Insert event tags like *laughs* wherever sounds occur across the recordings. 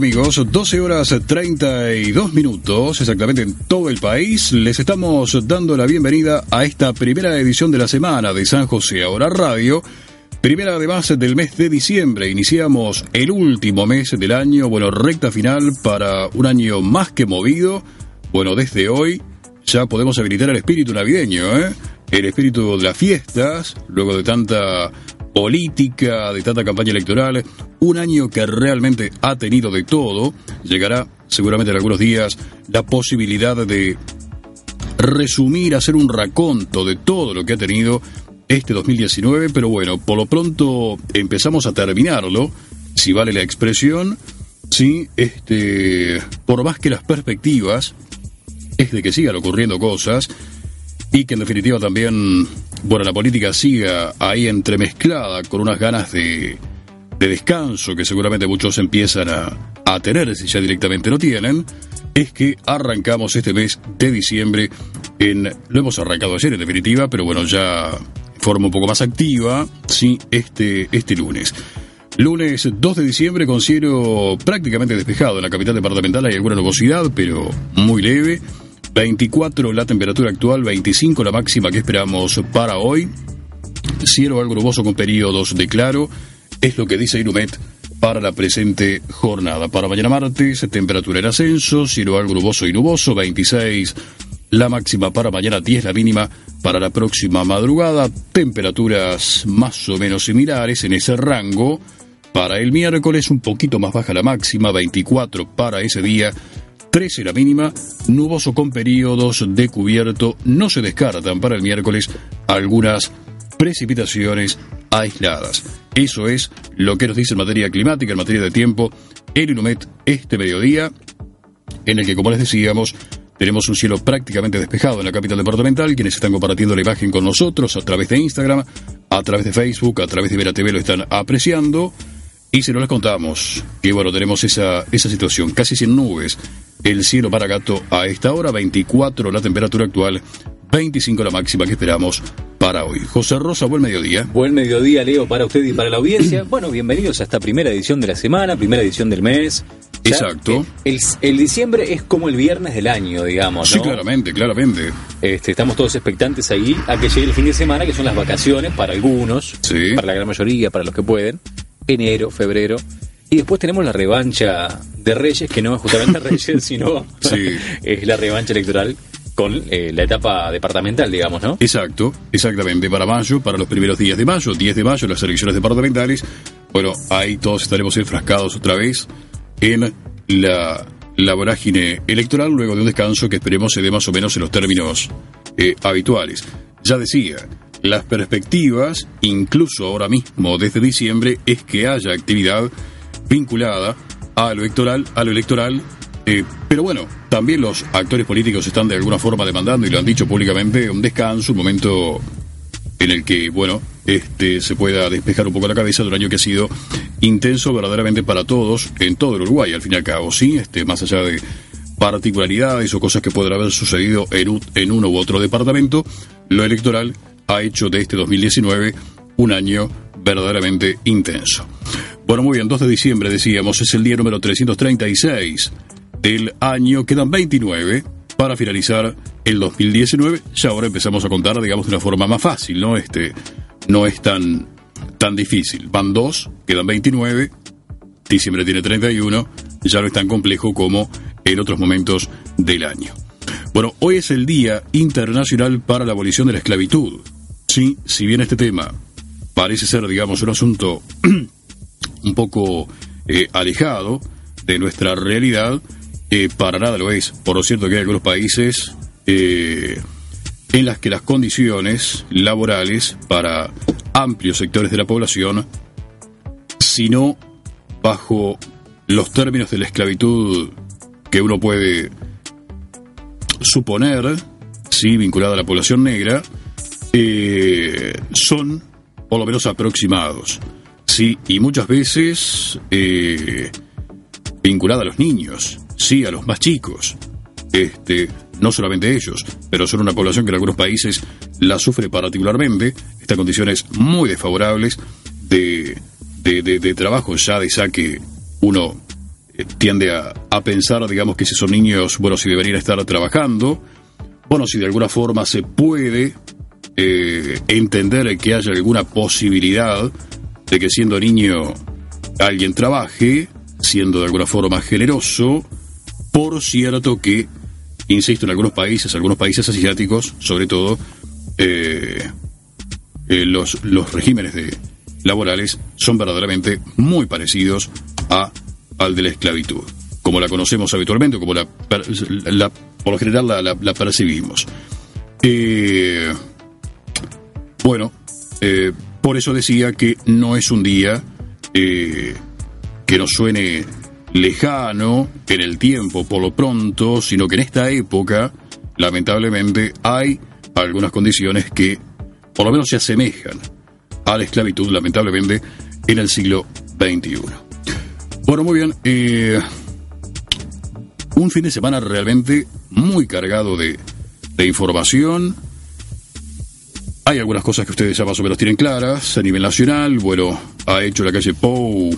amigos. 12 horas 32 minutos, exactamente en todo el país. Les estamos dando la bienvenida a esta primera edición de la semana de San José Ahora Radio. Primera además del mes de diciembre. Iniciamos el último mes del año, bueno, recta final para un año más que movido. Bueno, desde hoy ya podemos habilitar el espíritu navideño, ¿eh? El espíritu de las fiestas, luego de tanta política, de tanta campaña electoral, un año que realmente ha tenido de todo, llegará seguramente en algunos días la posibilidad de resumir, hacer un raconto de todo lo que ha tenido este 2019, pero bueno, por lo pronto empezamos a terminarlo, si vale la expresión, sí, este, por más que las perspectivas es de que sigan ocurriendo cosas y que en definitiva también bueno, la política siga ahí entremezclada con unas ganas de, de descanso que seguramente muchos empiezan a, a tener si ya directamente no tienen, es que arrancamos este mes de diciembre en, lo hemos arrancado ayer en definitiva, pero bueno, ya forma un poco más activa, sí, este, este lunes. Lunes 2 de diciembre con cielo prácticamente despejado en la capital departamental, hay alguna nubosidad, pero muy leve. 24 la temperatura actual, 25 la máxima que esperamos para hoy. Cielo algo nuboso con periodos de claro, es lo que dice Inumet para la presente jornada. Para mañana martes, temperatura en ascenso, cielo algo nuboso y nuboso, 26 la máxima para mañana, 10 la mínima para la próxima madrugada, temperaturas más o menos similares en ese rango. Para el miércoles un poquito más baja la máxima, 24 para ese día, 13 la mínima, nuboso con periodos de cubierto, no se descartan para el miércoles algunas precipitaciones aisladas. Eso es lo que nos dice en materia climática, en materia de tiempo, el Inumet este mediodía, en el que, como les decíamos, tenemos un cielo prácticamente despejado en la capital departamental. Quienes están compartiendo la imagen con nosotros a través de Instagram, a través de Facebook, a través de Vera TV lo están apreciando. Y si no les contamos que, bueno, tenemos esa, esa situación, casi sin nubes, el cielo para gato a esta hora, 24 la temperatura actual, 25 la máxima que esperamos para hoy. José Rosa, buen mediodía. Buen mediodía, Leo, para usted y para la audiencia. *clears throat* bueno, bienvenidos a esta primera edición de la semana, primera edición del mes. Exacto. El, el, diciembre es como el viernes del año, digamos. ¿no? Sí, claramente, claramente. Este, estamos todos expectantes ahí a que llegue el fin de semana, que son las vacaciones para algunos, sí. para la gran mayoría, para los que pueden. Enero, febrero. Y después tenemos la revancha de Reyes, que no es justamente *laughs* Reyes, sino sí. *laughs* es la revancha electoral con eh, la etapa departamental, digamos, ¿no? Exacto, exactamente, para mayo, para los primeros días de mayo, 10 de mayo, las elecciones departamentales. Bueno, ahí todos estaremos enfrascados otra vez en la, la vorágine electoral, luego de un descanso que esperemos se dé más o menos en los términos eh, habituales. Ya decía, las perspectivas, incluso ahora mismo desde diciembre, es que haya actividad vinculada a lo electoral, a lo electoral. Eh, pero bueno, también los actores políticos están de alguna forma demandando y lo han dicho públicamente un descanso, un momento en el que, bueno, este se pueda despejar un poco la cabeza de un año que ha sido intenso verdaderamente para todos en todo el Uruguay, al fin y al cabo, sí, este más allá de particularidades o cosas que puedan haber sucedido en, en uno u otro departamento, lo electoral ha hecho de este 2019 un año verdaderamente intenso. Bueno, muy bien, 2 de diciembre decíamos, es el día número 336 del año, quedan 29 para finalizar el 2019. Ya ahora empezamos a contar, digamos, de una forma más fácil, ¿no? Este no es tan tan difícil. Van dos, quedan 29, diciembre tiene 31, ya no es tan complejo como en otros momentos del año. Bueno, hoy es el Día Internacional para la Abolición de la Esclavitud. Sí, si bien este tema parece ser, digamos, un asunto *clears throat* un poco eh, alejado de nuestra realidad, eh, para nada lo es. Por lo cierto que hay algunos países eh, en las que las condiciones laborales para amplios sectores de la población, si no bajo los términos de la esclavitud que uno puede suponer, sí, vinculada a la población negra, son por lo menos aproximados. Sí, y muchas veces eh, vinculada a los niños, sí, a los más chicos. Este, no solamente ellos, pero son una población que en algunos países la sufre particularmente. Estas condiciones muy desfavorables de, de, de, de trabajo, ya de saque uno tiende a, a, pensar, digamos, que si son niños, bueno, si deberían estar trabajando, bueno, si de alguna forma se puede eh, entender que haya alguna posibilidad de que siendo niño alguien trabaje, siendo de alguna forma generoso, por cierto que, insisto, en algunos países, algunos países asiáticos, sobre todo, eh, eh, los, los regímenes laborales son verdaderamente muy parecidos a, al de la esclavitud, como la conocemos habitualmente, como la, la por lo general la, percibimos. Eh, bueno, por eso decía que no es un día eh, que nos suene lejano en el tiempo por lo pronto, sino que en esta época, lamentablemente, hay algunas condiciones que por lo menos se asemejan a la esclavitud, lamentablemente, en el siglo XXI. Bueno, muy bien. Eh, un fin de semana realmente muy cargado de, de información. Hay algunas cosas que ustedes ya más o menos tienen claras. A nivel nacional, bueno, ha hecho la calle Pou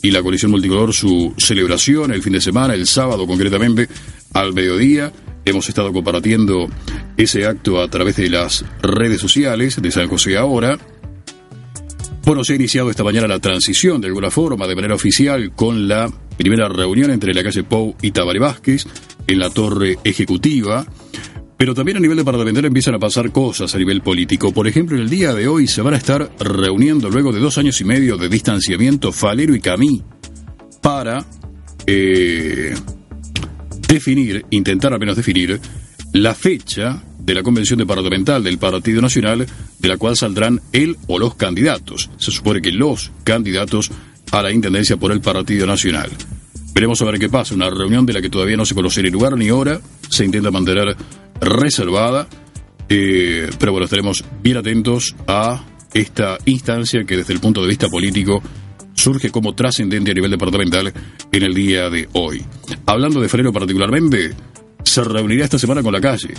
y la coalición multicolor su celebración el fin de semana, el sábado concretamente, al mediodía. Hemos estado compartiendo ese acto a través de las redes sociales de San José ahora. Bueno, se ha iniciado esta mañana la transición de alguna forma, de manera oficial, con la primera reunión entre la calle Pou y Tabaré Vázquez en la torre ejecutiva. Pero también a nivel departamental empiezan a pasar cosas a nivel político. Por ejemplo, en el día de hoy se van a estar reuniendo luego de dos años y medio de distanciamiento Falero y Camí para eh, definir, intentar al menos definir, la fecha de la convención departamental del Partido Nacional, de la cual saldrán él o los candidatos. Se supone que los candidatos a la intendencia por el Partido Nacional. Veremos a ver qué pasa. Una reunión de la que todavía no se conoce ni lugar ni hora. Se intenta mantener reservada. Eh, pero bueno, estaremos bien atentos a esta instancia que desde el punto de vista político surge como trascendente a nivel departamental en el día de hoy. Hablando de Freno particularmente, se reunirá esta semana con la calle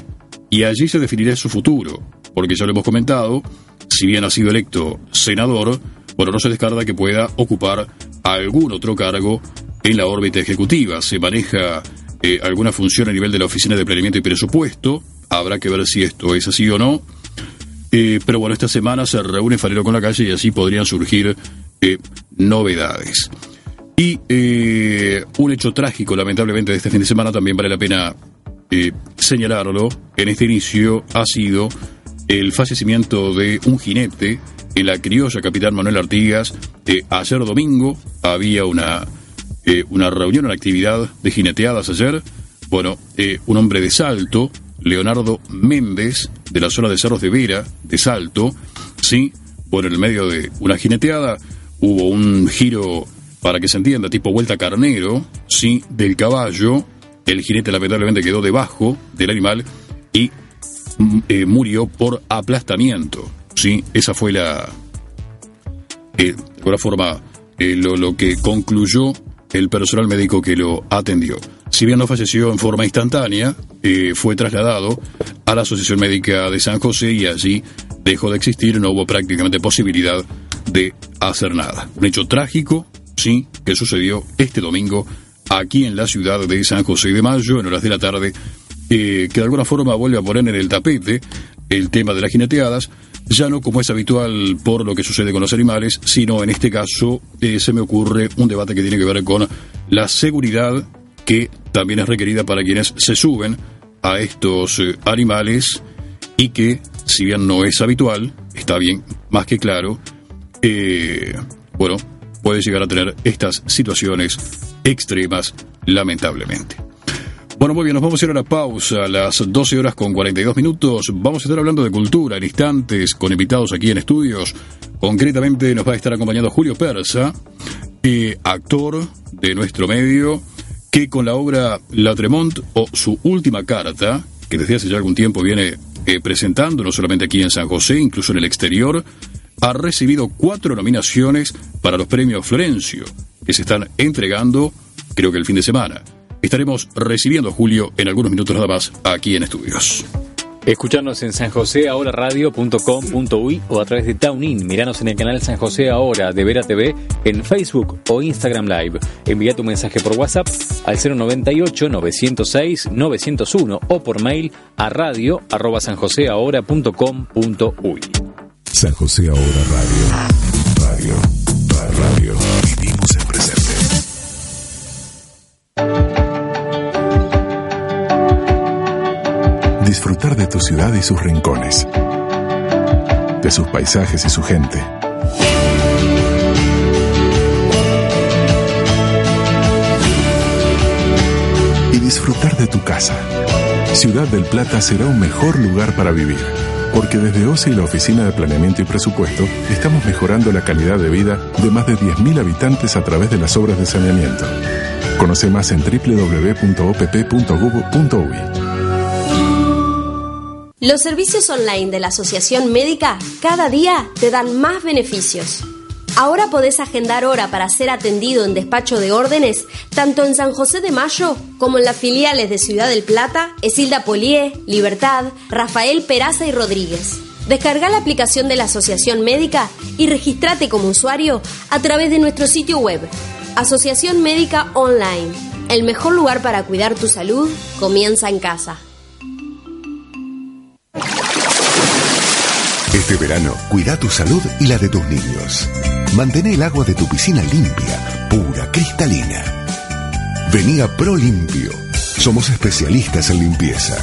y allí se definirá su futuro, porque ya lo hemos comentado, si bien ha sido electo senador, bueno, no se descarta que pueda ocupar algún otro cargo en la órbita ejecutiva. Se maneja eh, alguna función a nivel de la Oficina de Planeamiento y Presupuesto, habrá que ver si esto es así o no. Eh, pero bueno, esta semana se reúne Farero con la calle y así podrían surgir eh, novedades. Y un hecho trágico, lamentablemente, de este fin de semana también vale la pena eh, señalarlo en este inicio ha sido el fallecimiento de un jinete en la criolla Capitán Manuel Artigas. Eh, ayer domingo había una, eh, una reunión, una actividad de jineteadas ayer. Bueno, un hombre de Salto, Leonardo Méndez, de la zona de Cerros de Vera, de Salto, sí, bueno, en el medio de una jineteada hubo un giro, para que se entienda, tipo vuelta carnero, sí, del caballo, el jinete lamentablemente quedó debajo del animal y mm, eh, murió por aplastamiento. ¿sí? Esa fue la. Eh, de alguna forma, eh, lo, lo, que concluyó el personal médico que lo atendió. Si bien no falleció en forma instantánea, fue trasladado a la Asociación Médica de San José y allí dejó de existir, no hubo prácticamente posibilidad de hacer nada. Un hecho trágico, sí, que sucedió este domingo aquí en la ciudad de San José de Mayo, en horas de la tarde, eh, que de alguna forma vuelve a poner en el tapete el tema de las jineteadas, ya no como es habitual por lo que sucede con los animales, sino en este caso eh, se me ocurre un debate que tiene que ver con la seguridad que también es requerida para quienes se suben a estos eh, animales y que, si bien no es habitual, está bien, más que claro, bueno, puede llegar a tener estas situaciones extremas, lamentablemente. Bueno, muy bien, nos vamos a ir a la pausa a las 12 horas con 42 minutos. Vamos a estar hablando de cultura en instantes con invitados aquí en estudios. Concretamente nos va a estar acompañando Julio Persa, eh, actor de nuestro medio, que con la obra La Tremont o su última carta, que desde hace ya algún tiempo viene eh, presentando, no solamente aquí en San José, incluso en el exterior, ha recibido cuatro nominaciones para los premios Florencio, que se están entregando, creo que el fin de semana. Estaremos recibiendo Julio en algunos minutos nada más aquí en estudios. Escucharnos en sanjoseahoraradio.com.uy o a través de TuneIn. Miranos en el canal San José Ahora de Vera TV en Facebook o Instagram Live. Envía tu mensaje por WhatsApp al 098 906 901 o por mail a radio arroba sanjoseahora.com.uy. San José Ahora Radio. Radio. Radio. Vivimos en presente. Disfrutar de tu ciudad y sus rincones. De sus paisajes y su gente. Y disfrutar de tu casa. Ciudad del Plata será un mejor lugar para vivir. Porque desde OCE y la Oficina de Planeamiento y Presupuesto estamos mejorando la calidad de vida de más de 10.000 habitantes a través de las obras de saneamiento. Conoce más en www.opp.gov.uy. Los servicios online de la Asociación Médica cada día te dan más beneficios. Ahora podés agendar hora para ser atendido en despacho de órdenes, tanto en San José de Mayo como en las filiales de Ciudad del Plata, Esilda Polié, Libertad, Rafael Peraza y Rodríguez. Descarga la aplicación de la Asociación Médica y registrate como usuario a través de nuestro sitio web, Asociación Médica Online. El mejor lugar para cuidar tu salud comienza en casa. Este verano, cuida tu salud y la de tus niños. Mantén el agua de tu piscina limpia, pura, cristalina. Vení a ProLimpio. Somos especialistas en limpieza.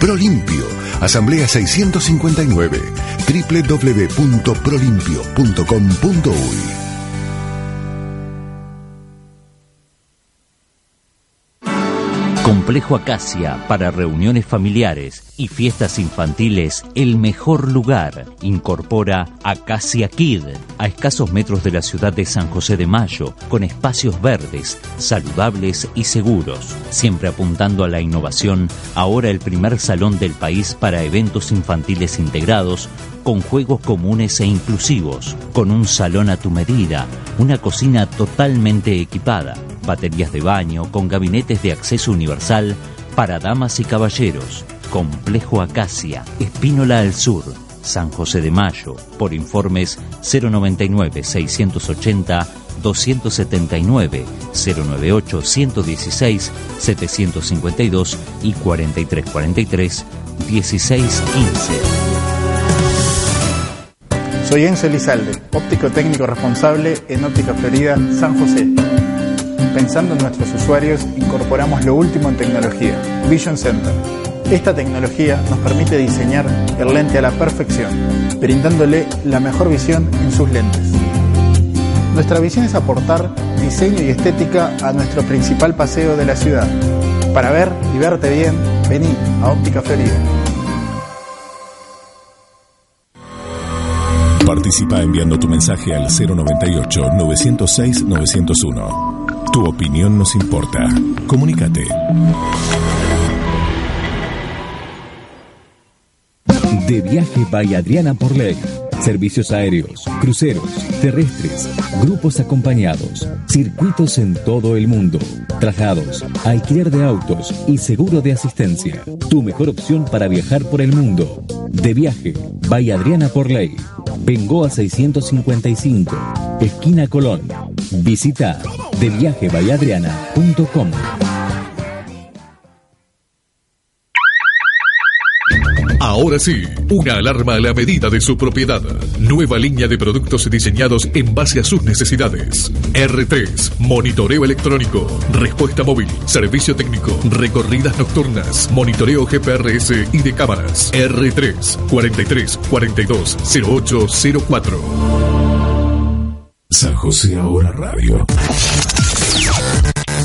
ProLimpio, Asamblea 659, www.prolimpio.com.uy. Complejo Acacia para reuniones familiares y fiestas infantiles, el mejor lugar. Incorpora Acacia Kid a escasos metros de la ciudad de San José de Mayo, con espacios verdes, saludables y seguros. Siempre apuntando a la innovación, ahora el primer salón del país para eventos infantiles integrados con juegos comunes e inclusivos, con un salón a tu medida, una cocina totalmente equipada, baterías de baño, con gabinetes de acceso universal para damas y caballeros, Complejo Acacia, Espínola al Sur, San José de Mayo, por informes 099 680 279 098 116 752 y 4343 1615. Soy Enzo Elizalde, óptico técnico responsable en Óptica Florida San José. Pensando en nuestros usuarios, incorporamos lo último en tecnología, Vision Center. Esta tecnología nos permite diseñar el lente a la perfección, brindándole la mejor visión en sus lentes. Nuestra visión es aportar diseño y estética a nuestro principal paseo de la ciudad. Para ver y verte bien, vení a Óptica Florida. Participa enviando tu mensaje al 098-906-901. Tu opinión nos importa. Comunícate. De viaje by Adriana por ley. Servicios aéreos, cruceros, terrestres, grupos acompañados, circuitos en todo el mundo, traslados, alquiler de autos y seguro de asistencia. Tu mejor opción para viajar por el mundo. De viaje, by Adriana por ley. Bengoa 655, esquina Colón. Visita deviajebayadriana.com. Ahora sí, una alarma a la medida de su propiedad. Nueva línea de productos diseñados en base a sus necesidades. R3, monitoreo electrónico, respuesta móvil, servicio técnico, recorridas nocturnas, monitoreo GPRS y de cámaras. R3, 43 42 0804. San José Ahora Radio.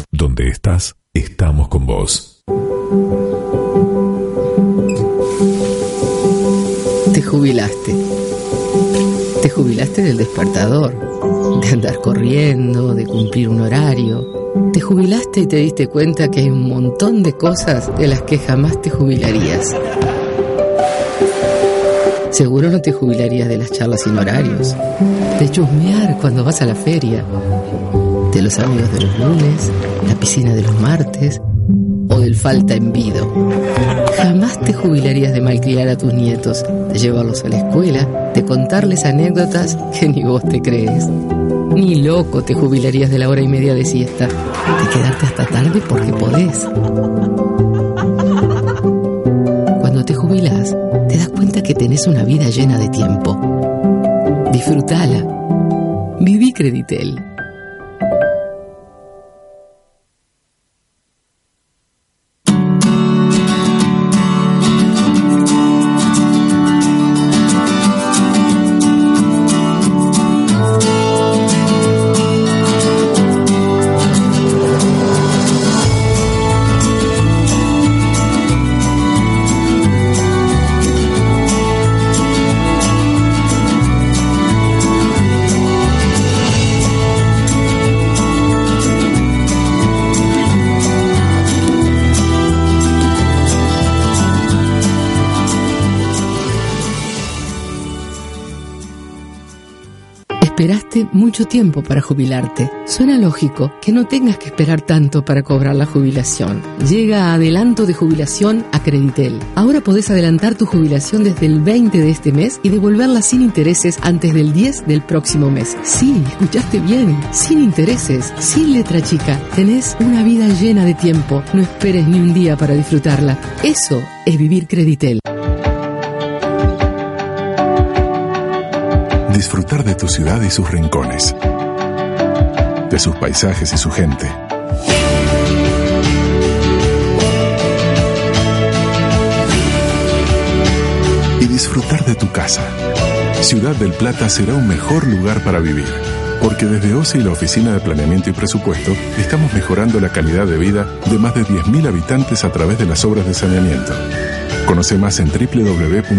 Donde estás, estamos con vos. Jubilaste. Te jubilaste del despertador, de andar corriendo, de cumplir un horario. Te jubilaste y te diste cuenta que hay un montón de cosas de las que jamás te jubilarías. Seguro no te jubilarías de las charlas sin horarios, de chusmear cuando vas a la feria, de los amigos de los lunes, la piscina de los martes, o del falta en vido. Jamás te jubilarías de malcriar a tus nietos, de llevarlos a la escuela, de contarles anécdotas que ni vos te crees. Ni loco te jubilarías de la hora y media de siesta, de quedarte hasta tarde porque podés. Cuando te jubilas, te das cuenta que tenés una vida llena de tiempo. Disfrútala. Viví Creditel. Mucho tiempo para jubilarte. Suena lógico que no tengas que esperar tanto para cobrar la jubilación. Llega adelanto de jubilación a Creditel. Ahora podés adelantar tu jubilación desde el 20 de este mes y devolverla sin intereses antes del 10 del próximo mes. Sí, escuchaste bien. Sin intereses, sin letra chica. Tenés una vida llena de tiempo. No esperes ni un día para disfrutarla. Eso es vivir Creditel. Disfrutar de tu ciudad y sus rincones, de sus paisajes y su gente. Y disfrutar de tu casa. Ciudad del Plata será un mejor lugar para vivir, porque desde OCE y la Oficina de Planeamiento y Presupuesto estamos mejorando la calidad de vida de más de 10.000 habitantes a través de las obras de saneamiento. Conoce más en www.opp.gov.uy.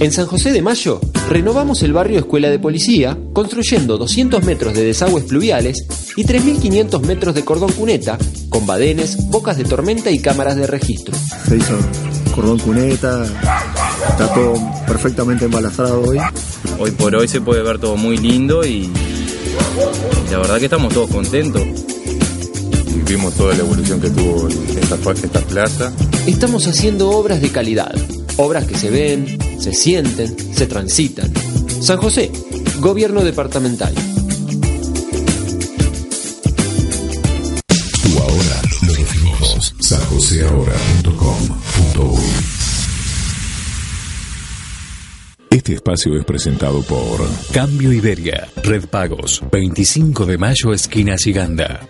En San José de Mayo, renovamos el barrio Escuela de Policía, construyendo 200 metros de desagües pluviales y 3.500 metros de cordón cuneta, con badenes, bocas de tormenta y cámaras de registro. Se hizo cordón cuneta, está todo perfectamente embalastrado hoy. Hoy por hoy se puede ver todo muy lindo y la verdad que estamos todos contentos. Vimos toda la evolución que tuvo esta, esta plaza. Estamos haciendo obras de calidad, obras que se ven, se sienten, se transitan. San José, Gobierno Departamental. Ahora Este espacio es presentado por Cambio Iberia, Red Pagos, 25 de mayo, esquina Siganda.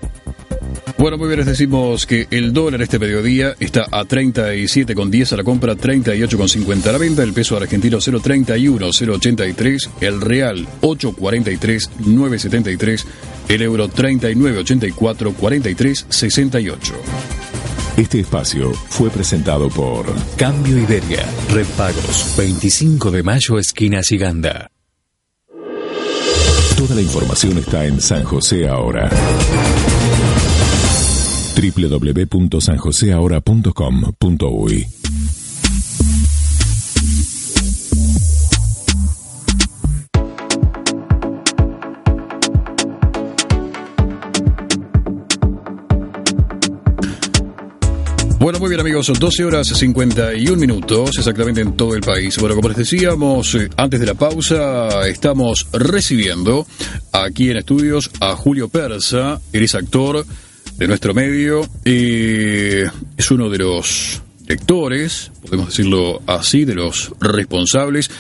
Bueno, muy bien, les decimos que el dólar este mediodía está a 37,10 a la compra, 38,50 a la venta, el peso argentino 0,31, 0,83, el real 8,43, 9,73, el euro 39,84, 43, 68. Este espacio fue presentado por Cambio Iberia, Red Pagos, 25 de mayo, esquina Siganda. Toda la información está en San José ahora www.sanjoseahora.com.uy Bueno, muy bien amigos, son 12 horas 51 minutos exactamente en todo el país. Bueno, como les decíamos eh, antes de la pausa, estamos recibiendo aquí en estudios a Julio Persa, él es actor de nuestro medio y es uno de los lectores, podemos decirlo así, de los responsables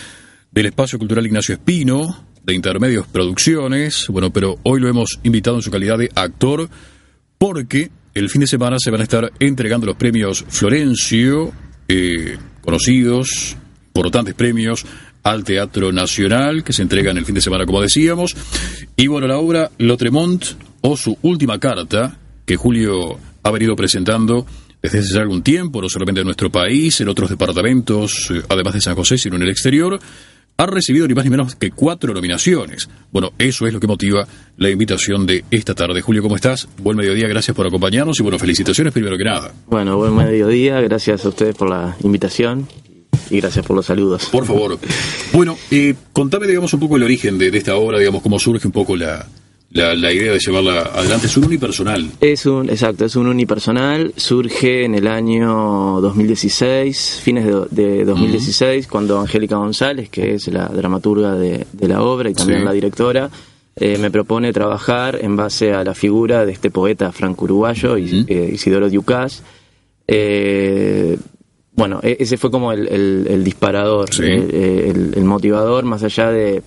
del Espacio Cultural Ignacio Espino, de Intermedios Producciones, bueno, pero hoy lo hemos invitado en su calidad de actor porque el fin de semana se van a estar entregando los premios Florencio, eh, conocidos, importantes premios al Teatro Nacional, que se entregan el fin de semana, como decíamos. Y bueno, la obra Lotremont, o su última carta, que Julio ha venido presentando desde hace ya algún tiempo, no solamente en nuestro país, en otros departamentos, eh, además de San José, sino en el exterior, ha recibido ni más ni menos que cuatro nominaciones. Bueno, eso es lo que motiva la invitación de esta tarde. Julio, ¿cómo estás? Buen mediodía, gracias por acompañarnos y bueno, felicitaciones primero que nada. Bueno, buen mediodía, gracias a ustedes por la invitación y gracias por los saludos. Por favor. Bueno, eh, contame, digamos, un poco el origen de, de, esta obra, digamos, cómo surge un poco la, la, la idea de llevarla adelante. Es un unipersonal. Es un, exacto, es un unipersonal. Surge en el año 2016, fines de, de 2016, cuando Angélica González, que es la dramaturga de, de la obra y también Sí. la directora, eh, me propone trabajar en base a la figura de este poeta franco-uruguayo, eh, Isidoro Diucás. Eh, bueno, e- ese fue como el, el- el disparador, Sí. eh, el, el motivador, más allá de,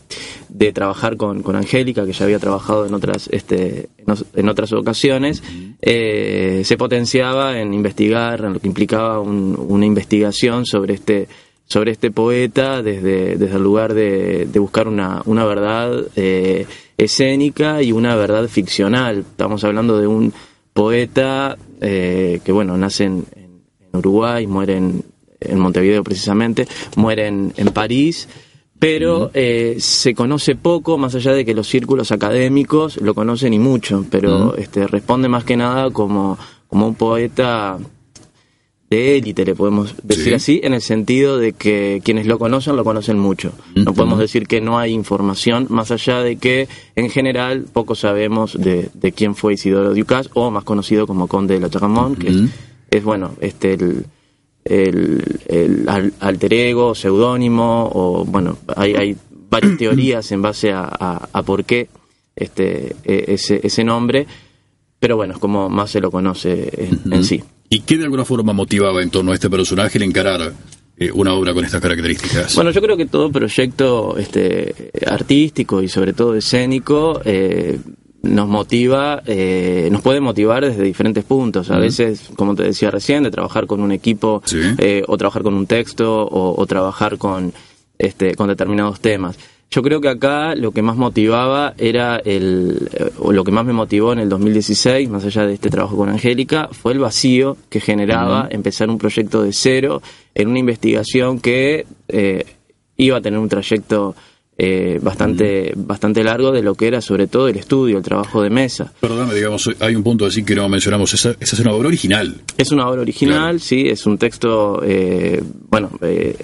de trabajar con, con Angélica, que ya había trabajado en otras, este, en, otras ocasiones, eh, se potenciaba en investigar, en lo que implicaba un- una investigación sobre este sobre este poeta desde, desde el lugar de, de buscar una, una verdad eh, escénica y una verdad ficcional. Estamos hablando de un poeta eh, que, bueno, nace en Uruguay, muere en, en Montevideo precisamente, muere en, en París, pero eh, se conoce poco, más allá de que los círculos académicos lo conocen y mucho, pero este, responde más que nada como, como un poeta de élite, le podemos decir Sí. así, en el sentido de que quienes lo conocen lo conocen mucho. No podemos decir que no hay información, más allá de que en general poco sabemos de, de quién fue Isidoro Ducas, o más conocido como Conde de la Charamón, que es, bueno, este el, el, el al- alter ego, seudónimo, o bueno, hay, hay varias teorías en base a, a- a por qué este, e- ese, ese nombre, pero bueno, es como más se lo conoce en, en sí. ¿Y qué de alguna forma motivaba en torno a este personaje el encarar eh, una obra con estas características? Bueno, yo creo que todo proyecto este, artístico y sobre todo escénico eh, nos motiva, eh, nos puede motivar desde diferentes puntos. A veces, como te decía recién, de trabajar con un equipo eh, o trabajar con un texto o, o trabajar con, este, con determinados temas. Yo creo que acá lo que más motivaba era el, eh, o lo que más me motivó en el 2016, más allá de este trabajo con Angélica, fue el vacío que generaba empezar un proyecto de cero en una investigación que eh, iba a tener un trayecto eh, bastante, bastante largo de lo que era sobre todo el estudio, el trabajo de mesa. Perdóname, digamos, hay un punto así que no mencionamos. Esa, esa es una obra original. Es una obra original, sí, es un texto, eh, bueno, eh,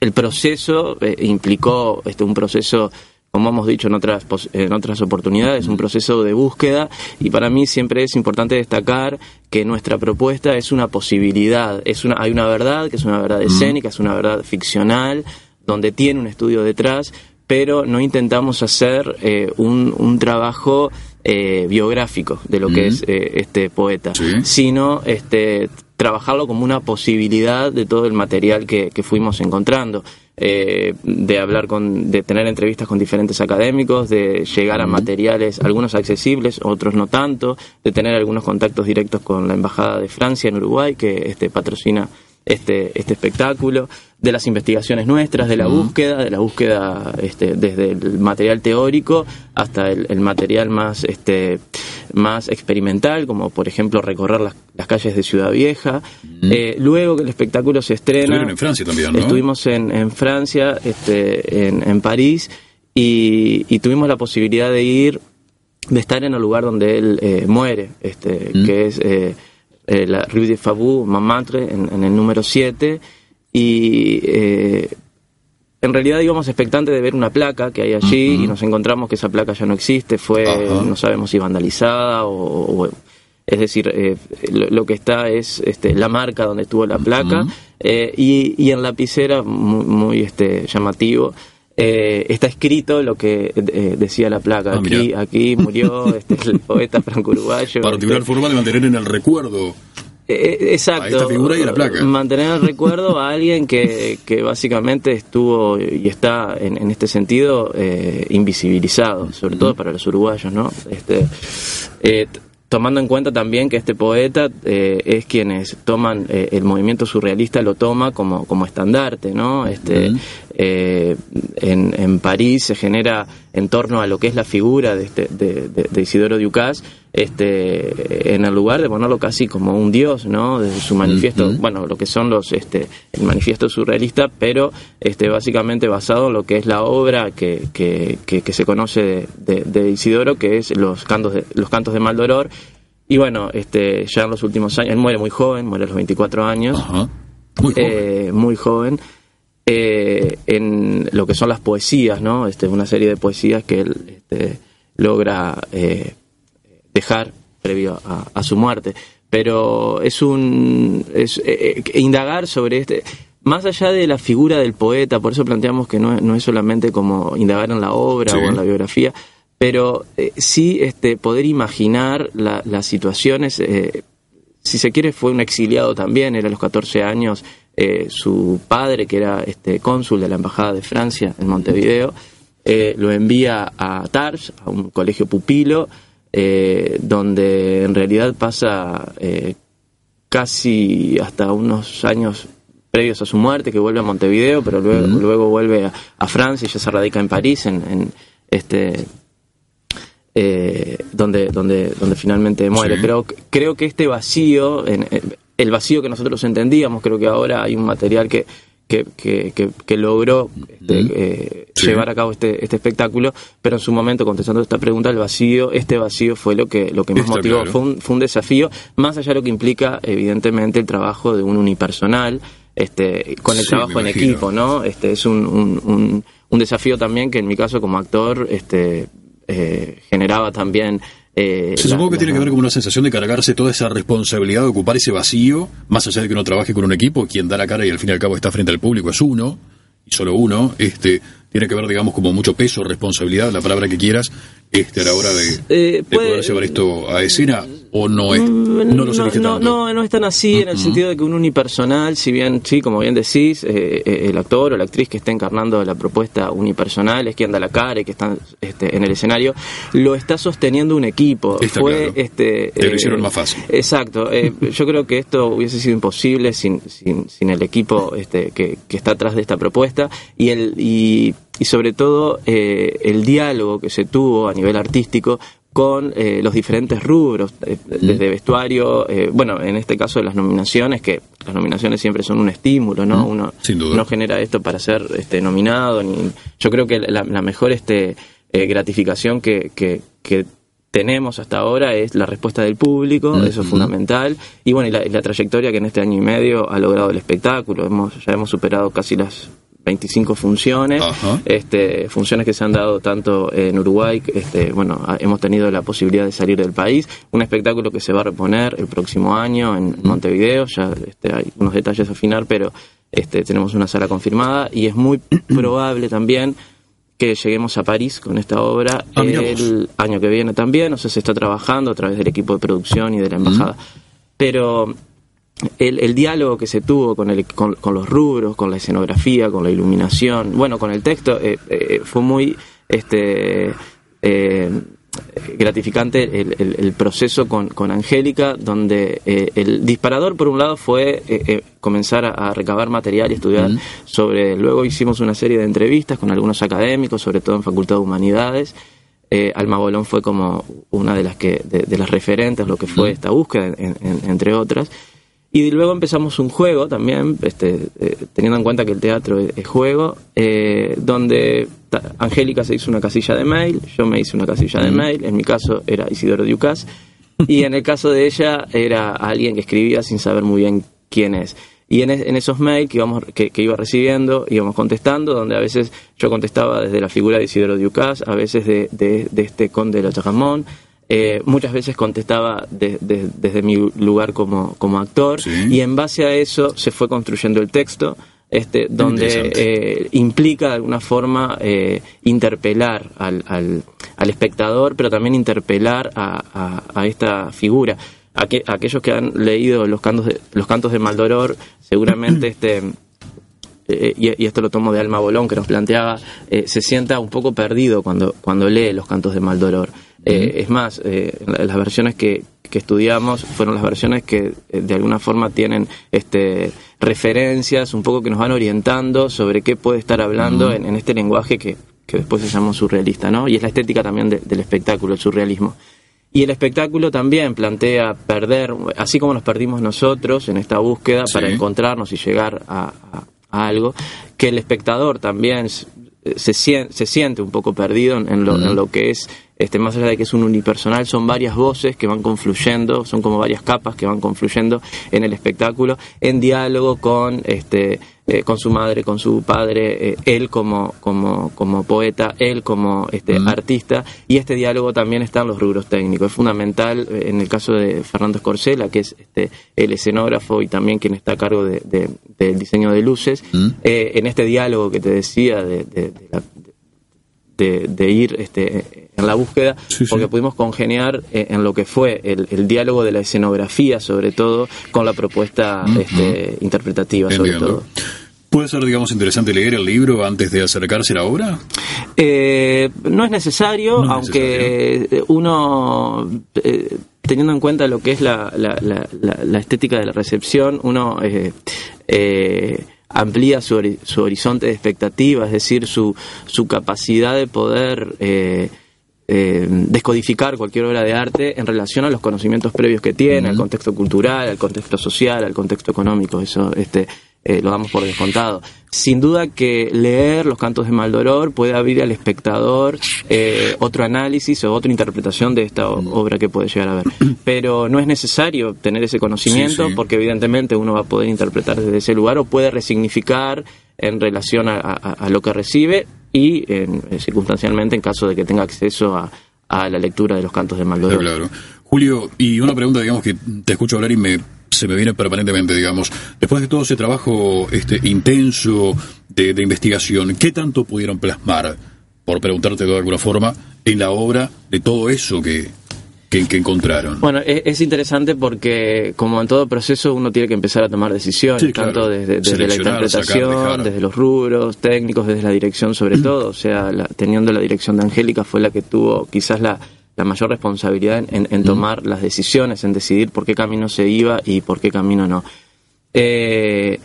el proceso eh, implicó este, un proceso, como hemos dicho en otras, en otras oportunidades, un proceso de búsqueda y para mí siempre es importante destacar que nuestra propuesta es una posibilidad, es una, hay una verdad, que es una verdad escénica, es una verdad ficcional, donde tiene un estudio detrás, pero no intentamos hacer eh, un, un trabajo eh, biográfico de lo que es eh, este poeta, sino este, trabajarlo como una posibilidad de todo el material que, que fuimos encontrando. eh, de hablar con, de tener entrevistas con diferentes académicos, de llegar a materiales, algunos accesibles, otros no tanto, de tener algunos contactos directos con la Embajada de Francia en Uruguay, que este patrocina este, este espectáculo, de las investigaciones nuestras, de la búsqueda, de la búsqueda este, desde el material teórico hasta el, el material más, este, más experimental, como por ejemplo recorrer las, las calles de Ciudad Vieja. Eh, luego que el espectáculo se estrena... Estuvieron en Francia también, ¿no? Estuvimos en, en Francia, este, en, en París, y, y tuvimos la posibilidad de ir, de estar en el lugar donde él eh, muere, este, que es eh, eh, la Rue de Fabou, Montmartre, en, en el número 7, y eh, en realidad íbamos expectantes de ver una placa que hay allí y nos encontramos que esa placa ya no existe, fue, no sabemos si vandalizada o, o- es decir, eh, lo, lo que está es este, la marca donde estuvo la placa. Eh, y, y en lapicera, muy, muy este, llamativo, eh, está escrito lo que eh, decía la placa. Ah, aquí, mirá. aquí murió este, el *laughs* poeta franco-uruguayo. Particular este, forma de mantener en el recuerdo eh, exacto. a esta figura y a la placa. Mantener el recuerdo a alguien que, *laughs* que básicamente estuvo y está en, en este sentido eh, invisibilizado, sobre todo para los uruguayos, ¿no? Este, eh, tomando en cuenta también que este poeta eh, es quienes toman eh, el movimiento surrealista lo toma como, como estandarte, ¿no? Este, eh, en, en París se genera en torno a lo que es la figura de, este, de, de- de Isidoro Ducas, este, en el lugar de ponerlo casi como un dios, ¿no? Desde su manifiesto, bueno, lo que son los, este, el manifiesto surrealista, pero este, básicamente basado en lo que es la obra que, que, que- que se conoce de, de- de Isidoro, que es los cantos de, los cantos de Maldoror. Y bueno, este, ya en los últimos años, él muere muy joven, muere a los 24 años. Muy joven. Eh, muy joven. Eh, en lo que son las poesías, ¿no? Este, una serie de poesías que él este, logra eh, dejar previo a, a, su muerte. Pero es un es, eh, eh, indagar sobre este más allá de la figura del poeta, por eso planteamos que no, no es solamente como indagar en la obra Sí. o en la biografía, pero eh, sí este, poder imaginar la- las situaciones. eh, si se quiere, fue un exiliado también, era a los 14 años. eh, su padre, que era este, cónsul de la Embajada de Francia en Montevideo, eh, lo envía a Tars, a un colegio pupilo, eh, donde en realidad pasa eh, casi hasta unos años previos a su muerte, que vuelve a Montevideo, pero luego, luego vuelve a, a Francia y ya se radica en París, en, en este eh, donde, donde, donde finalmente muere. Sí. Pero creo que este vacío, en- el vacío que nosotros entendíamos, creo que ahora hay un material que, que, que, que- que logró este, eh, Sí. llevar a cabo este, este espectáculo, pero en su momento, contestando esta pregunta, el vacío, este vacío fue lo que, lo que más Está motivó. claro. Fue, un, fue un desafío, más allá de lo que implica, evidentemente, el trabajo de un unipersonal. Este, con el Sí, trabajo en equipo, ¿no? Este es un, un, un- un desafío también que en mi caso como actor este, eh, generaba también. Eh, Se supongo que tiene que ver con una sensación de cargarse toda esa responsabilidad de ocupar ese vacío, más allá de que uno trabaje con un equipo, quien da la cara y al fin y al cabo está frente al público es uno, y solo uno, este, tiene que ver, digamos, como mucho peso, responsabilidad, la palabra que quieras, este, a la hora de, Eh, de puede- poder llevar esto a escena, o no es, no lo sentiste no, tanto. no, no es tan así en el sentido de que un unipersonal, si bien, sí, como bien decís, eh, eh, el actor o la actriz que está encarnando la propuesta unipersonal es quien da la cara y que está este, en el escenario, lo está sosteniendo un equipo. Está Fue, claro. este, Te lo eh, hicieron más fácil. Exacto. *laughs* yo creo que esto hubiese sido imposible sin, sin, sin el equipo este, que, que está atrás de esta propuesta y, el, y, y sobre todo eh, el diálogo que se tuvo a nivel artístico con eh, los diferentes rubros, eh, desde vestuario, eh, bueno, en este caso de las nominaciones, que las nominaciones siempre son un estímulo, ¿no? Uno Sin duda. no genera esto para ser este, nominado, ni yo creo que la, la mejor este, eh, gratificación que, que, que tenemos hasta ahora es la respuesta del público, eso es fundamental, y bueno, y la, la trayectoria que en este año y medio ha logrado el espectáculo, hemos, ya hemos superado casi las 25 funciones, este, funciones que se han dado tanto en Uruguay, este, bueno, hemos tenido la posibilidad de salir del país, un espectáculo que se va a reponer el próximo año en Montevideo, ya este, hay unos detalles a afinar, pero este, tenemos una sala confirmada y es muy *clears throat* probable también que lleguemos a París con esta obra Ah, el año que viene también, o sea, se está trabajando a través del equipo de producción y de la embajada. Pero el, el diálogo que se tuvo con, el, con, con los rubros, con la escenografía, con la iluminación, bueno, con el texto, eh, eh, fue muy este, eh, gratificante el, el- el proceso con, con Angélica, donde eh, el disparador, por un lado, fue eh, comenzar a, a recabar material y estudiar sobre. Luego hicimos una serie de entrevistas con algunos académicos, sobre todo en Facultad de Humanidades. Eh, Alma Bolón fue como una de las que de, de las referentes, lo que fue esta búsqueda, en- en- entre otras. Y luego empezamos un juego también, este, eh, teniendo en cuenta que el teatro es, es juego, eh, donde Angélica se hizo una casilla de mail, yo me hice una casilla de mail, en mi caso era Isidoro Diucas, y en el caso de ella era alguien que escribía sin saber muy bien quién es. Y en, es- en esos mails que, íbamos, que, que iba recibiendo, íbamos contestando, donde a veces yo contestaba desde la figura de Isidoro Diucas, a veces de, de, de este conde de la Chajamón, eh, muchas veces contestaba de- de- desde mi lugar como, como actor y en base a eso se fue construyendo el texto este, donde eh, implica de alguna forma eh, interpelar al, al, al espectador, pero también interpelar a, a- a esta figura. Aque- aquellos que han leído los cantos de, los cantos de Maldoror, seguramente *clears throat* este eh, y, y esto lo tomo de Alma Bolón, que nos planteaba, eh, se sienta un poco perdido cuando, cuando lee los cantos de Maldoror. Eh, Es más, eh, la- las versiones que, que estudiamos fueron las versiones que eh, de alguna forma tienen este, referencias, un poco que nos van orientando sobre qué puede estar hablando en, en este lenguaje que, que después se llamó surrealista, ¿no? Y es la estética también de- del espectáculo, el surrealismo. Y el espectáculo también plantea perder, así como nos perdimos nosotros en esta búsqueda para encontrarnos y llegar a, a- a algo, que el espectador también se, se siente un poco perdido en, en lo, en lo que es este, más allá de que es un unipersonal, son varias voces que van confluyendo, son como varias capas que van confluyendo en el espectáculo, en diálogo con este eh, con su madre, con su padre, eh, él como, como, como poeta, él como este, artista, y este diálogo también está en los rubros técnicos. Es fundamental eh, en el caso de Fernando Escorcela, que es este, el escenógrafo y también quien está a cargo de, de- del diseño de luces, en este diálogo que te decía de, de- de la- de- de ir este, en la búsqueda, porque pudimos congeniar eh, en lo que fue el, el diálogo de la escenografía, sobre todo, con la propuesta este, interpretativa, sobre todo. ¿Puede ser, digamos, interesante leer el libro antes de acercarse a la obra? Eh, no es necesario, No es aunque uno, eh, teniendo en cuenta lo que es la, la- la- la- la estética de la recepción, uno eh, eh, amplía su, hori- su horizonte de expectativa, es decir, su, su capacidad de poder... eh, eh, descodificar cualquier obra de arte en relación a los conocimientos previos que tiene, al contexto cultural, al contexto social, al contexto económico, eso este, eh, lo damos por descontado. Sin duda que leer los cantos de Maldoror puede abrir al espectador eh, otro análisis o otra interpretación de esta o- obra que puede llegar a ver. Pero no es necesario tener ese conocimiento Sí, sí. porque evidentemente uno va a poder interpretar desde ese lugar o puede resignificar en relación a, a- a lo que recibe y en- eh, circunstancialmente en caso de que tenga acceso a, a la lectura de los cantos de Maldoror. Claro. Julio, y una pregunta, digamos, que te escucho hablar y me, se me viene permanentemente, digamos. Después de todo ese trabajo este, intenso de, de investigación, ¿qué tanto pudieron plasmar, por preguntarte de alguna forma, en la obra de todo eso que, que, que encontraron? Bueno, es, es interesante porque como en todo proceso uno tiene que empezar a tomar decisiones, Sí, claro. tanto desde, desde la sacar, interpretación, desde los rubros técnicos, desde la dirección sobre todo. O sea, la- teniendo la dirección de Angélica fue la que tuvo quizás la, la mayor responsabilidad en, tomar las decisiones, en decidir por qué camino se iba y por qué camino no. Eh,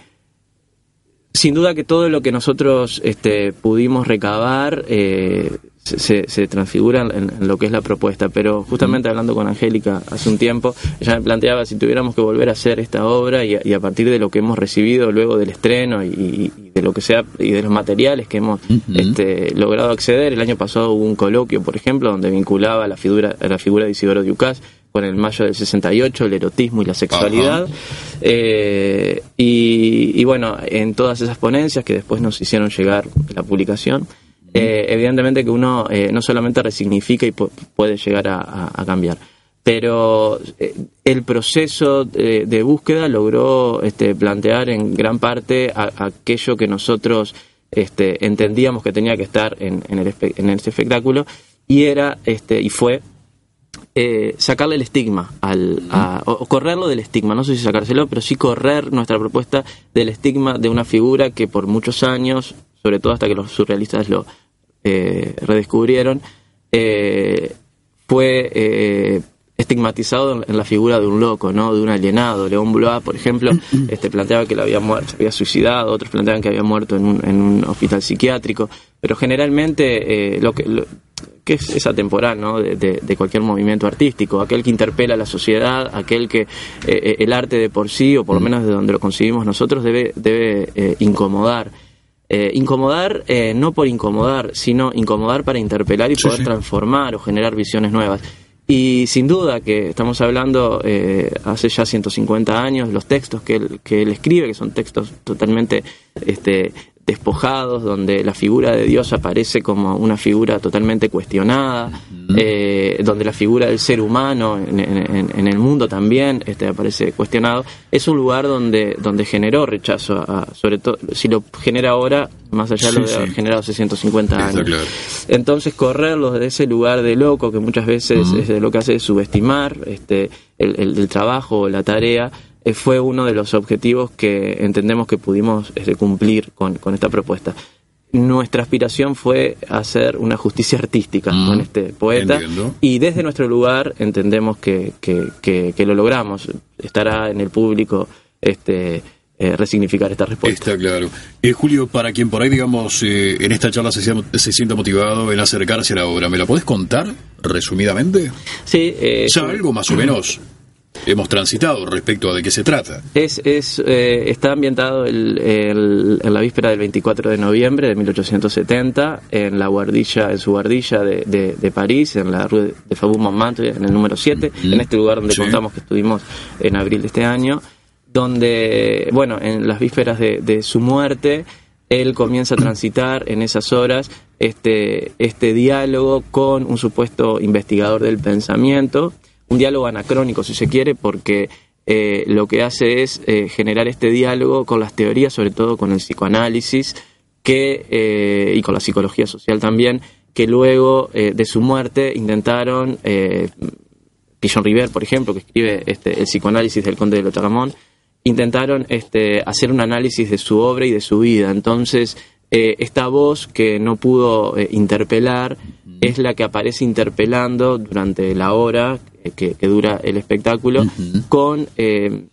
sin duda que todo lo que nosotros este, pudimos recabar eh, se, se- transfigura en, en lo que es la propuesta, pero justamente hablando con Angélica hace un tiempo, ella me planteaba si tuviéramos que volver a hacer esta obra y a, y a partir de lo que hemos recibido luego del estreno y, y- y de lo que sea y de los materiales que hemos este, logrado acceder, el año pasado hubo un coloquio, por ejemplo, donde vinculaba la figura, la figura de Isidoro Ducas con el mayo del 68, el erotismo y la sexualidad. Eh, y, y bueno, en todas esas ponencias que después nos hicieron llegar la publicación, eh, evidentemente que uno eh, no solamente resignifica y pu- puede llegar a, a- a cambiar, pero eh, el proceso de, de búsqueda logró este, plantear en gran parte a- aquello que nosotros este, entendíamos que tenía que estar en, en el, espe- en este espectáculo y era este y fue eh, sacarle el estigma al, a- o correrlo del estigma, no sé si sacárselo, pero sí correr nuestra propuesta del estigma de una figura que por muchos años, sobre todo hasta que los surrealistas lo eh, redescubrieron, eh, fue eh, estigmatizado en, la figura de un loco, ¿no? de un alienado. León Blois, por ejemplo, *clears throat* este, planteaba que lo había muerto, había suicidado, otros planteaban que había muerto en un, en un hospital psiquiátrico, pero generalmente eh, lo que lo- que es, es atemporal ¿no? de, de- de cualquier movimiento artístico, aquel que interpela a la sociedad, aquel que eh, eh, el arte de por sí, o por lo menos de donde lo concibimos nosotros, debe, debe eh, incomodar. Eh, incomodar eh, no por incomodar, sino incomodar para interpelar y Sí, poder sí. transformar o generar visiones nuevas. Y sin duda que estamos hablando eh, hace ya 150 años, los textos que él, que él escribe, que son textos totalmente este, despojados, donde la figura de Dios aparece como una figura totalmente cuestionada, eh, donde la figura del ser humano en, en- en el mundo también este, aparece cuestionado, es un lugar donde, donde generó rechazo, a- sobre todo, si lo genera ahora, más allá de lo Sí, de haber sí. generado hace 150 Está años. claro. Entonces correrlos de ese lugar de loco que muchas veces es de lo que hace es subestimar este, el, el- el trabajo o la tarea, fue uno de los objetivos que entendemos que pudimos este, cumplir con, con esta propuesta. Nuestra aspiración fue hacer una justicia artística con este poeta Entiendo. y desde nuestro lugar entendemos que, que- que- que lo logramos. Estará en el público este, eh, resignificar esta respuesta. Está claro. Eh, Julio, para quien por ahí, digamos, eh, en esta charla se, sienta- se sienta motivado en acercarse a la obra, ¿me la podés contar resumidamente? Sí, eh, Ya algo más o menos hemos transitado respecto a de qué se trata. Es, es, eh, está ambientado el- el- en la víspera del 24 de noviembre de 1870 en la guardilla, en su guardilla de, de- de París, en la rue de Faubourg Montmartre, en el número 7, en este lugar donde Sí. contamos que estuvimos en abril de este año, donde, bueno, en las vísperas de, de su muerte, él comienza a transitar en esas horas este, este diálogo con un supuesto investigador del pensamiento, un diálogo anacrónico si se quiere, porque eh, lo que hace es eh, generar este diálogo con las teorías, sobre todo con el psicoanálisis, que, eh, y con la psicología social también, que luego de su muerte intentaron, Pigeon River, por ejemplo, que escribe este, el psicoanálisis del conde de Lotaramón, intentaron este, hacer un análisis de su obra y de su vida. Entonces, esta voz que no pudo interpelar es la que aparece interpelando durante la hora que, que dura el espectáculo con eh,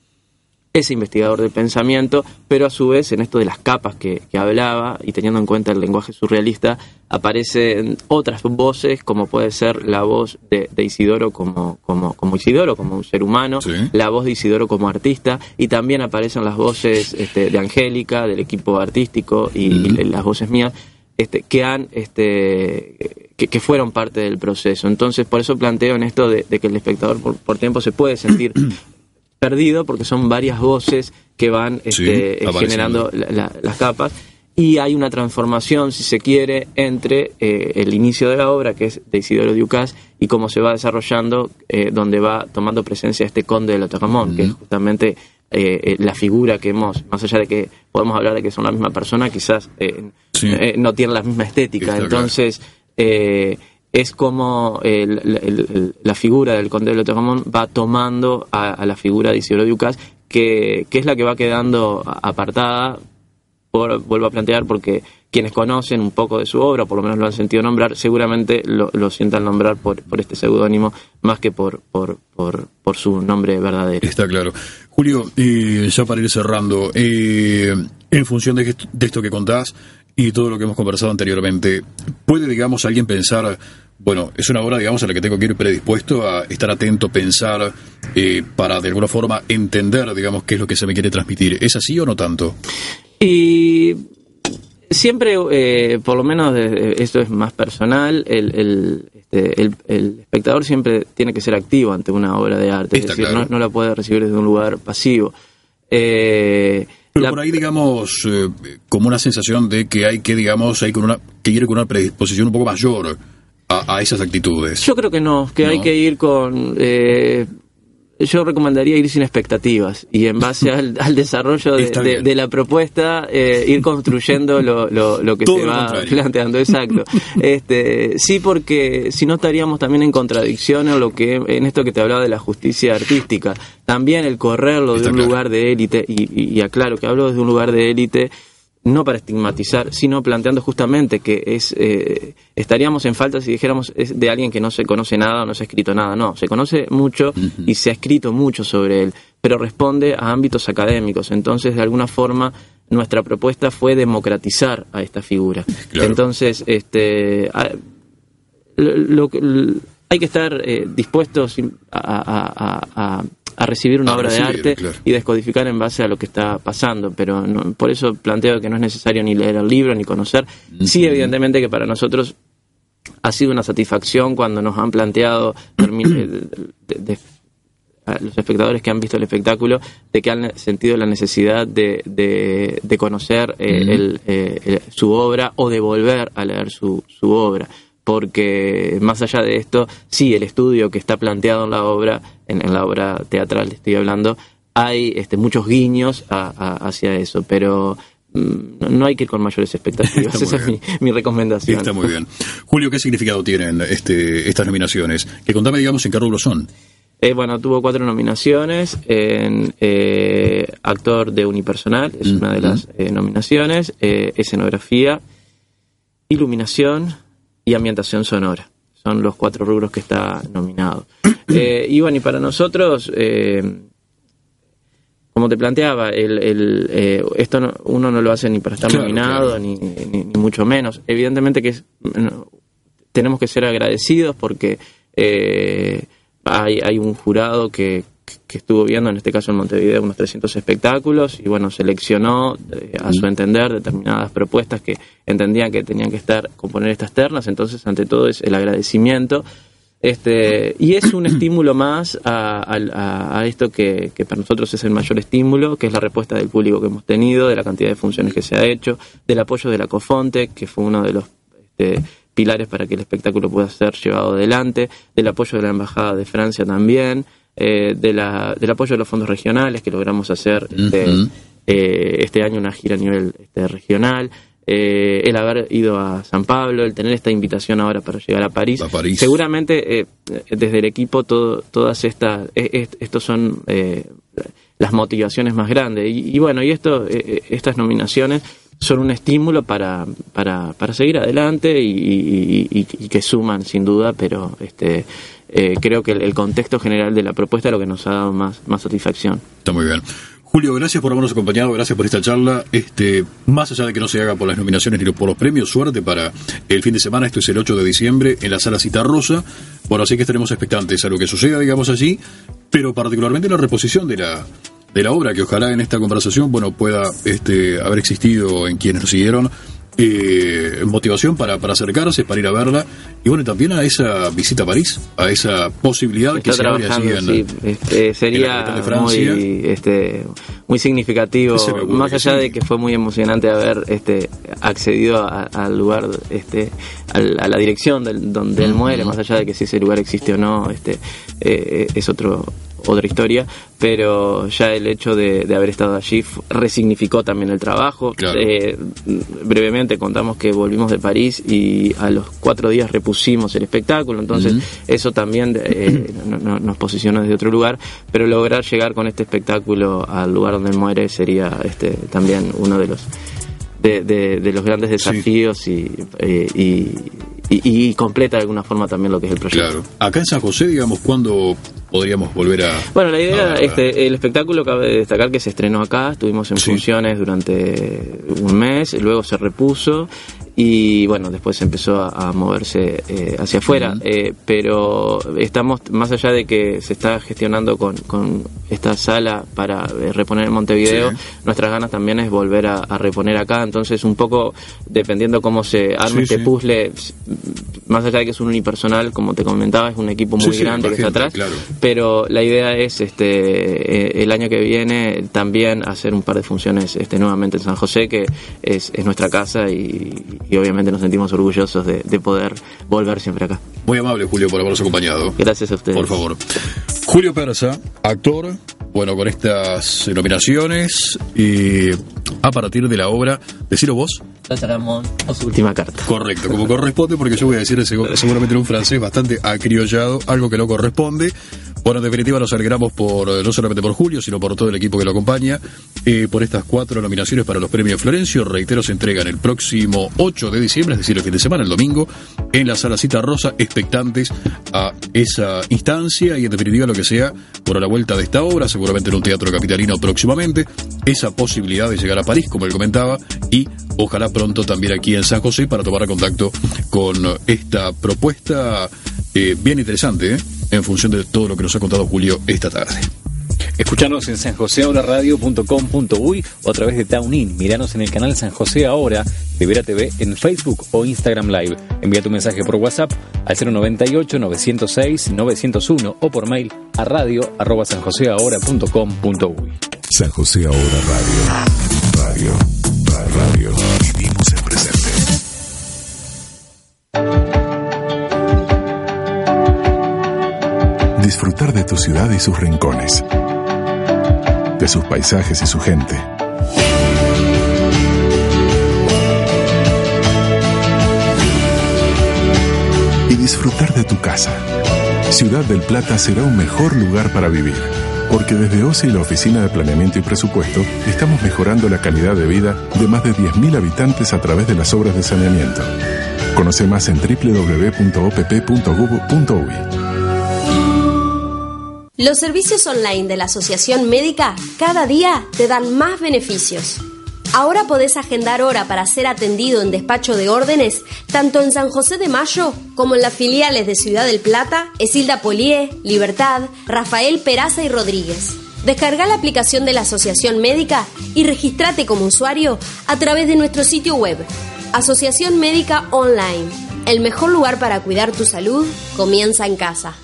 ese investigador del pensamiento, pero a su vez en esto de las capas que, que hablaba y teniendo en cuenta el lenguaje surrealista, aparecen otras voces, como puede ser la voz de, de Isidoro como, como, como Isidoro, como un ser humano, la voz de Isidoro como artista, y también aparecen las voces este, de Angélica, del equipo artístico, y, y las voces mías, este, que han este, que, que fueron parte del proceso. Entonces, por eso planteo en esto de, de que el espectador por, por tiempo se puede sentir *clears throat* perdido porque son varias voces que van este, generando la- la- las capas. Y hay una transformación, si se quiere, entre eh, el inicio de la obra, que es de Isidoro Ducas, y cómo se va desarrollando, eh, donde va tomando presencia este conde de Lotaramón, que es justamente eh, eh, la figura que hemos, más allá de que podemos hablar de que son la misma persona, quizás eh, eh, no tienen la misma estética. Está Entonces, eh, es como el- el- el- la figura del conde de Lotaramón va tomando a, a la figura de Isidoro Ducas, que, que es la que va quedando apartada por- vuelvo a plantear porque quienes conocen un poco de su obra, por lo menos lo han sentido nombrar, seguramente lo, lo sientan nombrar por, por este seudónimo más que por, por, por, por su nombre verdadero. Está claro. Julio, eh, ya para ir cerrando, eh, en función de, de esto que contás y todo lo que hemos conversado anteriormente, ¿puede, digamos, alguien pensar, bueno, es una obra, digamos, a la que tengo que ir predispuesto a estar atento, pensar, eh, para de alguna forma entender, digamos, qué es lo que se me quiere transmitir? ¿Es así o no tanto? Y siempre, eh, por lo menos eh, esto es más personal, el, el, este, el- el espectador siempre tiene que ser activo ante una obra de arte, Está es decir, claro. no, no la puede recibir desde un lugar pasivo. Eh, Pero por ahí, digamos, eh, como una sensación de que hay que, digamos, hay con una, que ir con una predisposición un poco mayor a, a esas actitudes. Yo creo que no, que hay que ir con... eh, yo recomendaría ir sin expectativas y en base *laughs* al, al desarrollo de, la propuesta eh, ir construyendo lo, lo- lo que Todo se lo va contrario. planteando. Exacto. *laughs* Este, sí, porque si no estaríamos también en contradicción en lo que en esto que te hablaba de la justicia artística. También el correrlo de un claro. lugar de élite y, y- y aclaro que hablo desde un lugar de élite no para estigmatizar, sino planteando justamente que es eh, estaríamos en falta si dijéramos es de alguien que no se conoce nada o no se ha escrito nada. No, se conoce mucho y se ha escrito mucho sobre él, pero responde a ámbitos académicos. Entonces, de alguna forma, nuestra propuesta fue democratizar a esta figura. Entonces, este, lo- hay que estar eh, dispuestos a, a- a- a- a recibir una A obra de arte claro. y descodificar en base a lo que está pasando, pero no- por eso planteo que no es necesario ni leer el libro ni conocer. Sí, evidentemente que para nosotros ha sido una satisfacción cuando nos han planteado *clears throat* termi- de- de- a los espectadores que han visto el espectáculo de que han sentido la necesidad de, de- de conocer eh, el- eh, el- su obra o de volver a leer su, su obra porque más allá de esto sí el estudio que está planteado en la obra en, en la obra teatral estoy hablando hay este, muchos guiños a- a- hacia eso pero mm, no- no hay que ir con mayores expectativas *laughs* esa es mi, mi recomendación Está muy bien. Julio, ¿qué significado tienen este, estas nominaciones? Que contame, digamos, en qué rubro son. Eh, bueno, tuvo cuatro nominaciones en eh, actor de unipersonal, es una de las eh, nominaciones, eh, escenografía, iluminación y ambientación sonora. Son los cuatro rubros que está nominado. *clears throat* Eh, y bueno, y para nosotros, eh, como te planteaba, el, el, eh, esto no- uno no lo hace ni para estar Claro, nominado, Ni, ni- ni mucho menos. Evidentemente que es- no, tenemos que ser agradecidos porque eh, hay, hay un jurado que, que estuvo viendo, en este caso en Montevideo, unos 300 espectáculos y bueno, seleccionó eh, a su entender determinadas propuestas que entendían que tenían que estar, componer estas ternas, entonces ante todo es el agradecimiento. Este, y es un *clears throat* estímulo más a, a- a esto que, que para nosotros es el mayor estímulo, que es la respuesta del público que hemos tenido, de la cantidad de funciones que se ha hecho, del apoyo de la COFONTE, que fue uno de los este, pilares para que el espectáculo pueda ser llevado adelante, del apoyo de la Embajada de Francia también, eh, de la, del apoyo de los fondos regionales que logramos hacer este, eh, este año una gira a nivel este, regional, eh, el haber ido a San Pablo, el tener esta invitación ahora para llegar a París. Seguramente eh, desde el equipo todo, todas estas, eh, estos son eh, las motivaciones más grandes. Y, y bueno, y esto, estas nominaciones son un estímulo para, para, para seguir adelante y, y- y- y que suman sin duda, pero este eh, creo que el, contexto general de la propuesta es lo que nos ha dado más, más satisfacción. Está muy bien. Julio, gracias por habernos acompañado, gracias por esta charla. Este, más allá de que no se haga por las nominaciones ni por los premios, suerte para el fin de semana. Esto es el 8 de diciembre en la sala Cita Rosa. Bueno, así que estaremos expectantes a lo que suceda, digamos allí, pero particularmente la reposición de la de la obra que ojalá en esta conversación bueno pueda este haber existido en quienes nos siguieron eh, motivación para, para acercarse, para ir a verla y bueno también a esa visita a París, a esa posibilidad que se abre allí en, sí, este, en sería la de Francia. muy, este, muy significativo, más allá sí. de que fue muy emocionante haber este, accedido a- al lugar, este, a la dirección del, donde él muere, más allá de que si ese lugar existe o no, este, eh, es otro otra historia, pero ya el hecho de, de haber estado allí resignificó también el trabajo. Eh, brevemente contamos que volvimos de París y a los cuatro días repusimos el espectáculo, entonces eso también eh, no- no- nos posicionó desde otro lugar, pero lograr llegar con este espectáculo al lugar donde muere sería este, también uno de los de, de- de los grandes desafíos y, eh, y, y- y completa de alguna forma también lo que es el proyecto. Claro. Acá en San José, digamos, ¿cuándo podríamos volver a...? Bueno, la idea, Ah, este, el espectáculo cabe destacar que se estrenó acá, estuvimos en funciones durante un mes, luego se repuso y bueno, después empezó a, a moverse eh, hacia afuera, Eh, pero estamos, más allá de que se está gestionando con, con esta sala para eh, reponer en Montevideo, Sí. nuestras ganas también es volver a, a reponer acá, entonces un poco dependiendo cómo se arme Sí, este sí. puzzle, más allá de que es un unipersonal, como te comentaba, es un equipo muy grande que está atrás, claro. pero la idea es este eh, el año que viene también hacer un par de funciones este nuevamente en San José que es, es nuestra casa y, y obviamente nos sentimos orgullosos de, de poder volver siempre acá Muy amable, Julio, por habernos acompañado. gracias a ustedes Por favor. Julio Persa, actor, bueno, con estas nominaciones y a partir de la obra, decilo vos. su última carta Correcto, como corresponde, porque yo voy a decir segu- seguramente en un francés bastante acriollado, algo que no corresponde. Bueno, en definitiva nos alegramos por, eh, no solamente por Julio, sino por todo el equipo que lo acompaña, eh, por estas cuatro nominaciones para los premios Florencio. Reitero, se entregan el próximo 8 de diciembre, es decir, el fin de semana, el domingo, en la Sala Cita Rosa, expectantes a esa instancia y en definitiva lo que sea por la vuelta de esta obra, seguramente en un teatro capitalino próximamente, esa posibilidad de llegar a París, como él comentaba, y ojalá pronto también aquí en San José para tomar contacto con esta propuesta eh, bien interesante, ¿eh? en función de todo lo que nos ha contado Julio esta tarde. Escuchanos en sanjoseahoraradio.com.uy o a través de TuneIn. Miranos en el canal San José Ahora de Vera TV en Facebook o Instagram Live. Envía tu mensaje por WhatsApp al 098 906 901 o por mail a radio arroba sanjoseahora.com.uy. San José Ahora Radio. Radio. Radio. Vivimos el presente. Disfrutar de tu ciudad y sus rincones. De sus paisajes y su gente. Y disfrutar de tu casa. Ciudad del Plata será un mejor lugar para vivir. Porque desde OCE y la Oficina de Planeamiento y Presupuesto estamos mejorando la calidad de vida de más de 10.000 habitantes a través de las obras de saneamiento. Conoce más en www.opp.gov.uy. Los servicios online de la Asociación Médica cada día te dan más beneficios. Ahora podés agendar hora para ser atendido en despacho de órdenes, tanto en San José de Mayo como en las filiales de Ciudad del Plata, Esilda Polié, Libertad, Rafael Peraza y Rodríguez. Descarga la aplicación de la Asociación Médica y registrate como usuario a través de nuestro sitio web, Asociación Médica Online. El mejor lugar para cuidar tu salud comienza en casa.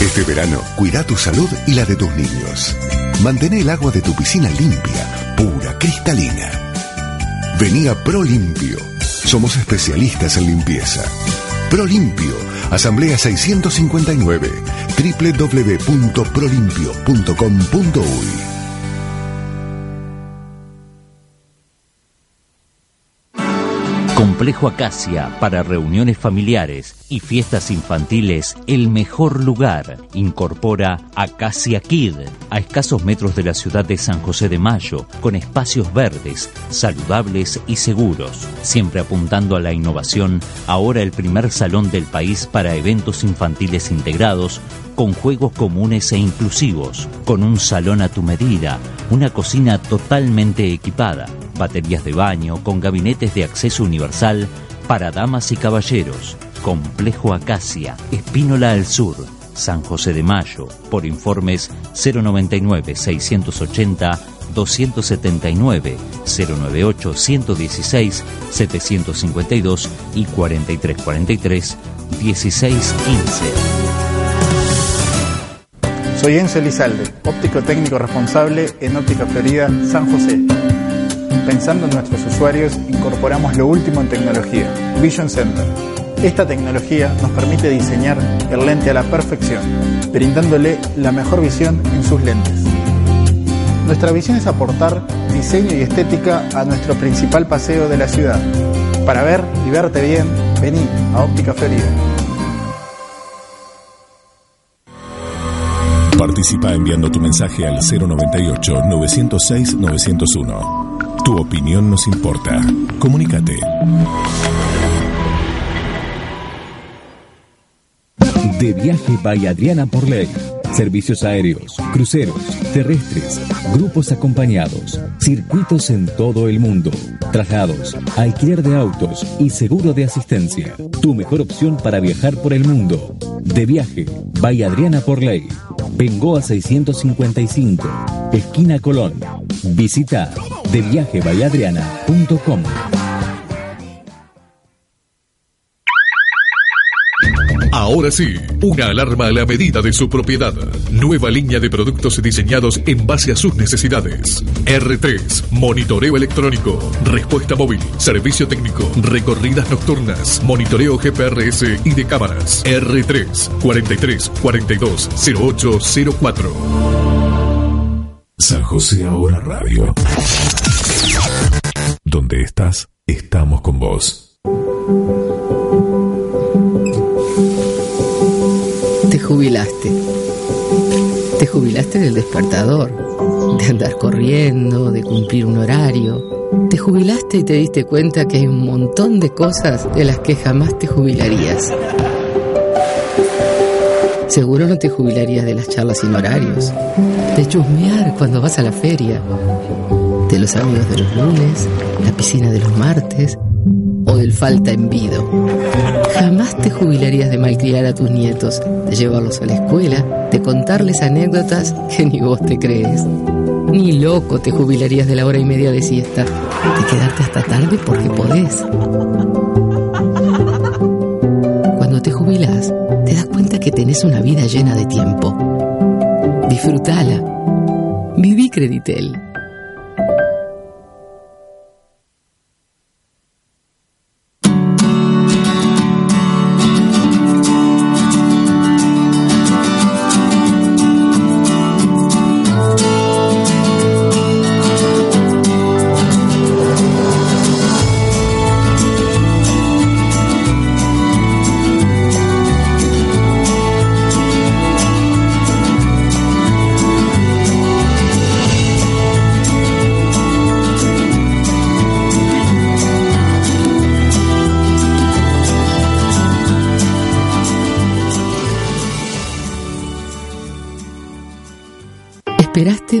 Este verano, cuida tu salud y la de tus niños. Mantén el agua de tu piscina limpia, pura, cristalina. Vení a ProLimpio. Somos especialistas en limpieza. ProLimpio, Asamblea 659, www.prolimpio.com.uy. Complejo Acacia para reuniones familiares y fiestas infantiles, el mejor lugar. Incorpora Acacia Kid a escasos metros de la ciudad de San José de Mayo, con espacios verdes, saludables y seguros. Siempre apuntando a la innovación, ahora el primer salón del país para eventos infantiles integrados con juegos comunes e inclusivos, con un salón a tu medida, una cocina totalmente equipada, baterías de baño, con gabinetes de acceso universal para damas y caballeros, complejo Acacia, Espínola al Sur, San José de Mayo, por informes 099 680 279 098 116 752 y 4343 1615. Soy Enzo Elizalde, óptico técnico responsable en Óptica Florida San José. Pensando en nuestros usuarios, incorporamos lo último en tecnología, Vision Center. Esta tecnología nos permite diseñar el lente a la perfección, brindándole la mejor visión en sus lentes. Nuestra visión es aportar diseño y estética a nuestro principal paseo de la ciudad. Para ver y verte bien, vení a Óptica Florida. Participa enviando tu mensaje al 098-906-901. Tu opinión nos importa. Comunícate. De viaje by Adriana por ley. Servicios aéreos, cruceros, terrestres, grupos acompañados, circuitos en todo el mundo, traslados, alquiler de autos y seguro de asistencia. Tu mejor opción para viajar por el mundo. De viaje by Adriana por ley. Bengoa 655, esquina Colón. Visita deviajebayadriana.com. Ahora sí, una alarma a la medida de su propiedad. Nueva línea de productos diseñados en base a sus necesidades. R3, monitoreo electrónico, respuesta móvil, servicio técnico, recorridas nocturnas, monitoreo GPRS y de cámaras. R3, 43 42 0804. San José Ahora Radio. Donde estás, estamos con vos. Te jubilaste. Te jubilaste del despertador, de andar corriendo, de cumplir un horario. Te jubilaste y te diste cuenta que hay un montón de cosas de las que jamás te jubilarías. Seguro no te jubilarías de las charlas sin horarios, de chusmear cuando vas a la feria, de los amigos de los lunes, la piscina de los martes o del falta en vido. Jamás te jubilarías de malcriar a tus nietos, de llevarlos a la escuela, de contarles anécdotas que ni vos te crees. Ni loco te jubilarías de la hora y media de siesta, de quedarte hasta tarde porque podés. Te jubilás, te das cuenta que tenés una vida llena de tiempo. Disfrútala. Viví Creditel.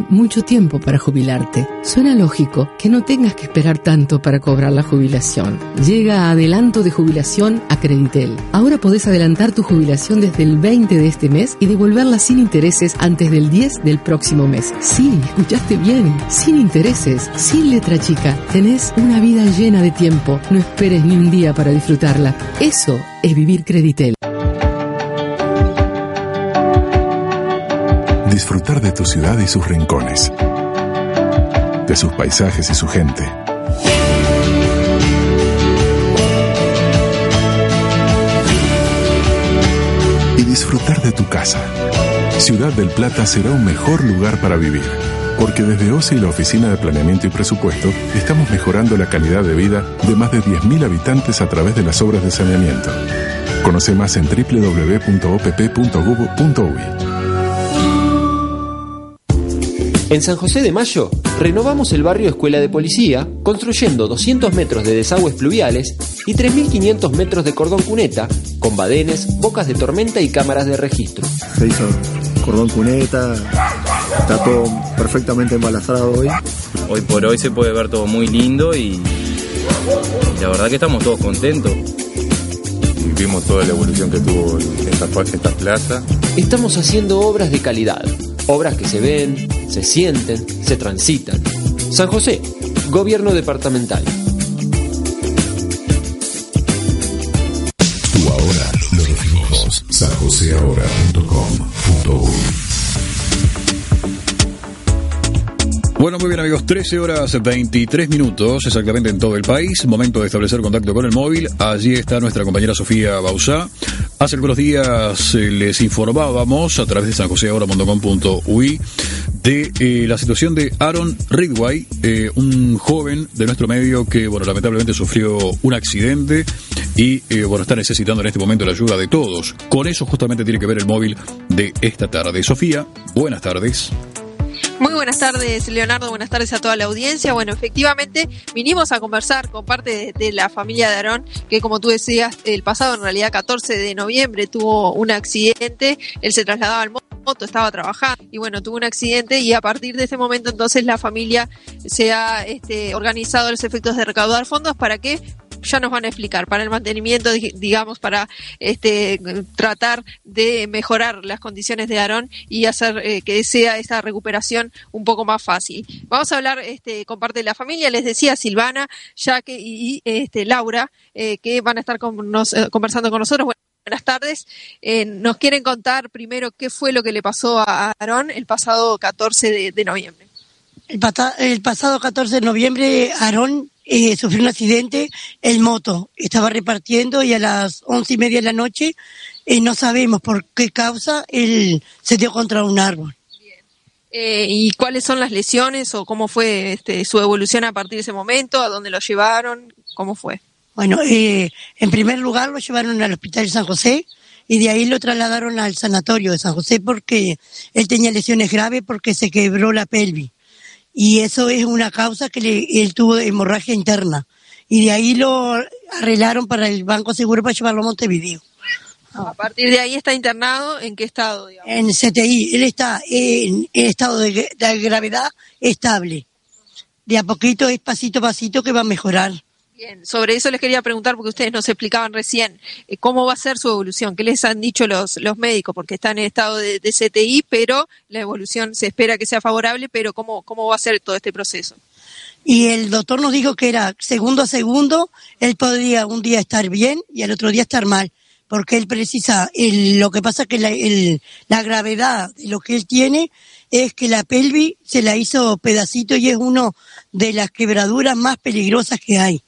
Mucho tiempo para jubilarte. Suena lógico que no tengas que esperar tanto para cobrar la jubilación. Llega adelanto de jubilación a Creditel. Ahora podés adelantar tu jubilación desde el 20 de este mes y devolverla sin intereses antes del 10 del próximo mes. Sí, escuchaste bien. Sin intereses, sin letra chica. Tenés una vida llena de tiempo. No esperes ni un día para disfrutarla. Eso es vivir Creditel. Disfrutar de tu ciudad y sus rincones, de sus paisajes y su gente. Y disfrutar de tu casa. Ciudad del Plata será un mejor lugar para vivir, porque desde OCE y la Oficina de Planeamiento y Presupuesto estamos mejorando la calidad de vida de más de 10.000 habitantes a través de las obras de saneamiento. Conoce más en www.opp.gov.uy. En San José de Mayo, renovamos el barrio Escuela de Policía, construyendo 200 metros de desagües pluviales y 3.500 metros de cordón cuneta, con badenes, bocas de tormenta y cámaras de registro. Se hizo cordón cuneta, está todo perfectamente embalastrado hoy. Hoy por hoy se puede ver todo muy lindo y la verdad que estamos todos contentos. Vimos toda la evolución que tuvo esta, esta plaza. Estamos haciendo obras de calidad, obras que se ven, se sienten, se transitan. San José, Gobierno Departamental. Tu ahora lo definimos. sanjoseahora.com.uy Bueno, muy bien amigos, 13 horas 23 minutos exactamente en todo el país, momento de establecer contacto con el móvil, allí está nuestra compañera Sofía Bausá. Hace algunos días eh, les informábamos a través de sanjoseahora.com.uy de eh, la situación de Aaron Ridway, eh, un joven de nuestro medio que, bueno, lamentablemente sufrió un accidente y, bueno, está necesitando en este momento la ayuda de todos. Con eso justamente tiene que ver el móvil de esta tarde. Sofía, buenas tardes. Muy buenas tardes, Leonardo. Buenas tardes a toda la audiencia. Bueno, efectivamente, vinimos a conversar con parte de, la familia de Aarón, que como tú decías, el pasado, en realidad 14 de noviembre, tuvo un accidente. Él se trasladaba al moto, estaba trabajando y bueno, tuvo un accidente y a partir de ese momento entonces la familia se ha este, organizado los efectos de recaudar fondos para que ya nos van a explicar para el mantenimiento, digamos, para este tratar de mejorar las condiciones de Aarón y hacer eh, que sea esa recuperación un poco más fácil. Vamos a hablar este, con parte de la familia, les decía Silvana, Jaque y este, Laura, eh, que van a estar eh, conversando con nosotros. Buenas tardes. Nos quieren contar primero qué fue lo que le pasó a Aarón el pasado 14 de, de noviembre. El, pata, el, pasado 14 de noviembre, Aarón eh, sufrió un accidente en moto. Estaba repartiendo y a las once y media de la noche, eh, no sabemos por qué causa, él se dio contra un árbol. Eh, ¿Y cuáles son las lesiones o cómo fue este, su evolución a partir de ese momento? ¿A dónde lo llevaron? ¿Cómo fue? Bueno, eh, en primer lugar lo llevaron al hospital de San José y de ahí lo trasladaron al sanatorio de San José porque él tenía lesiones graves porque se quebró la pelvis. Y eso es una causa que le, él tuvo hemorragia interna. Y de ahí lo arreglaron para el Banco Seguro para llevarlo a Montevideo. A partir de ahí está internado, ¿en qué estado? Digamos? En CTI, él está en, en estado de, de, gravedad estable. De a poquito es pasito a pasito que va a mejorar. Bien, sobre eso les quería preguntar porque ustedes nos explicaban recién eh, cómo va a ser su evolución, qué les han dicho los, los médicos, porque están en estado de, de, CTI, pero la evolución se espera que sea favorable, pero cómo, cómo va a ser todo este proceso. Y el doctor nos dijo que era segundo a segundo, él podría un día estar bien y al otro día estar mal porque él precisa, el, lo que pasa que la, el, la gravedad de lo que él tiene es que la pelvis se la hizo pedacito y es uno de las quebraduras más peligrosas que hay.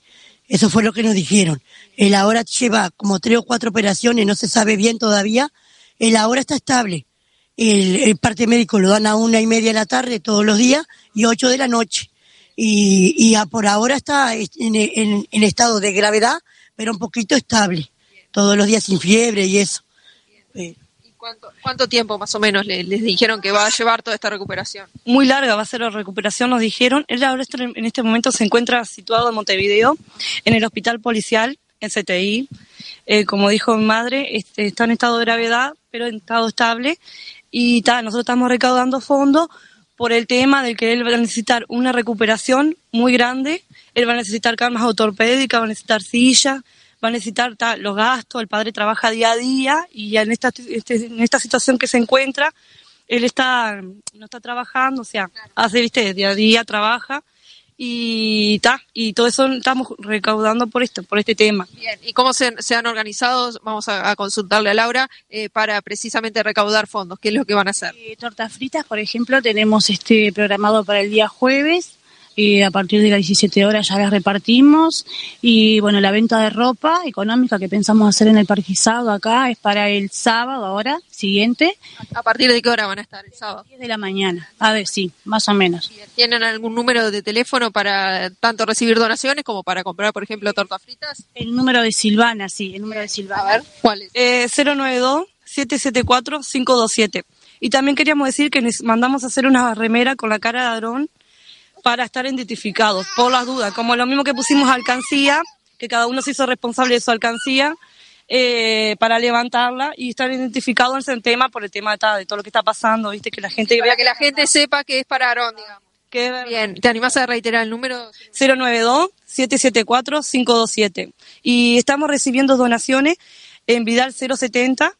Eso fue lo que nos dijeron. Él ahora lleva como tres o cuatro operaciones, no se sabe bien todavía. Él ahora está estable. El, parte médico lo dan a una y media de la tarde todos los días y ocho de la noche. Y, y a, por ahora está en, estado de gravedad, pero un poquito estable todos los días sin fiebre y eso. ¿Y cuánto, cuánto tiempo más o menos les, les, dijeron que va a llevar toda esta recuperación? Muy larga va a ser la recuperación, nos dijeron. Él ahora en este momento se encuentra situado en Montevideo, en el hospital policial, en CTI. Eh, como dijo mi madre, este, está en estado de gravedad, pero en estado estable. Y ta, nosotros estamos recaudando fondos por el tema de que él va a necesitar una recuperación muy grande, él va a necesitar camas ortopédicas, va a necesitar sillas, va a necesitar ta, los gastos, el padre trabaja día a día y en esta, este, en esta situación que se encuentra, él está, no está trabajando, o sea, hace, viste, día a día trabaja y ta, y todo eso estamos recaudando por esto, por este tema. Bien, ¿y cómo se, se han organizado? Vamos a, a consultarle a Laura eh, para precisamente recaudar fondos. ¿Qué es lo que van a hacer? Eh, tortas fritas, por ejemplo, tenemos este programado para el día jueves. Y a partir de las 17 horas ya las repartimos. Y bueno, la venta de ropa económica que pensamos hacer en el parquizado acá es para el sábado ahora, siguiente. ¿A partir de qué hora van a estar el sábado? 10 de la mañana. A ver, sí, más o menos. ¿Tienen algún número de teléfono para tanto recibir donaciones como para comprar, por ejemplo, tortas fritas? El número de Silvana, sí, el número de Silvana. A ver, ¿cuál es? Eh, 092-774-527. Y también queríamos decir que les mandamos a hacer una remera con la cara de Aarón para estar identificados, por las dudas. Como lo mismo que pusimos alcancía, que cada uno se hizo responsable de su alcancía, eh, para levantarla y estar identificados en ese tema por el tema de, todo lo que está pasando, viste, que la gente Para que la gente sepa que es para Aarón, digamos. Bien, ¿te animás a reiterar el número? 092-774-527. Y estamos recibiendo donaciones en Vidal 070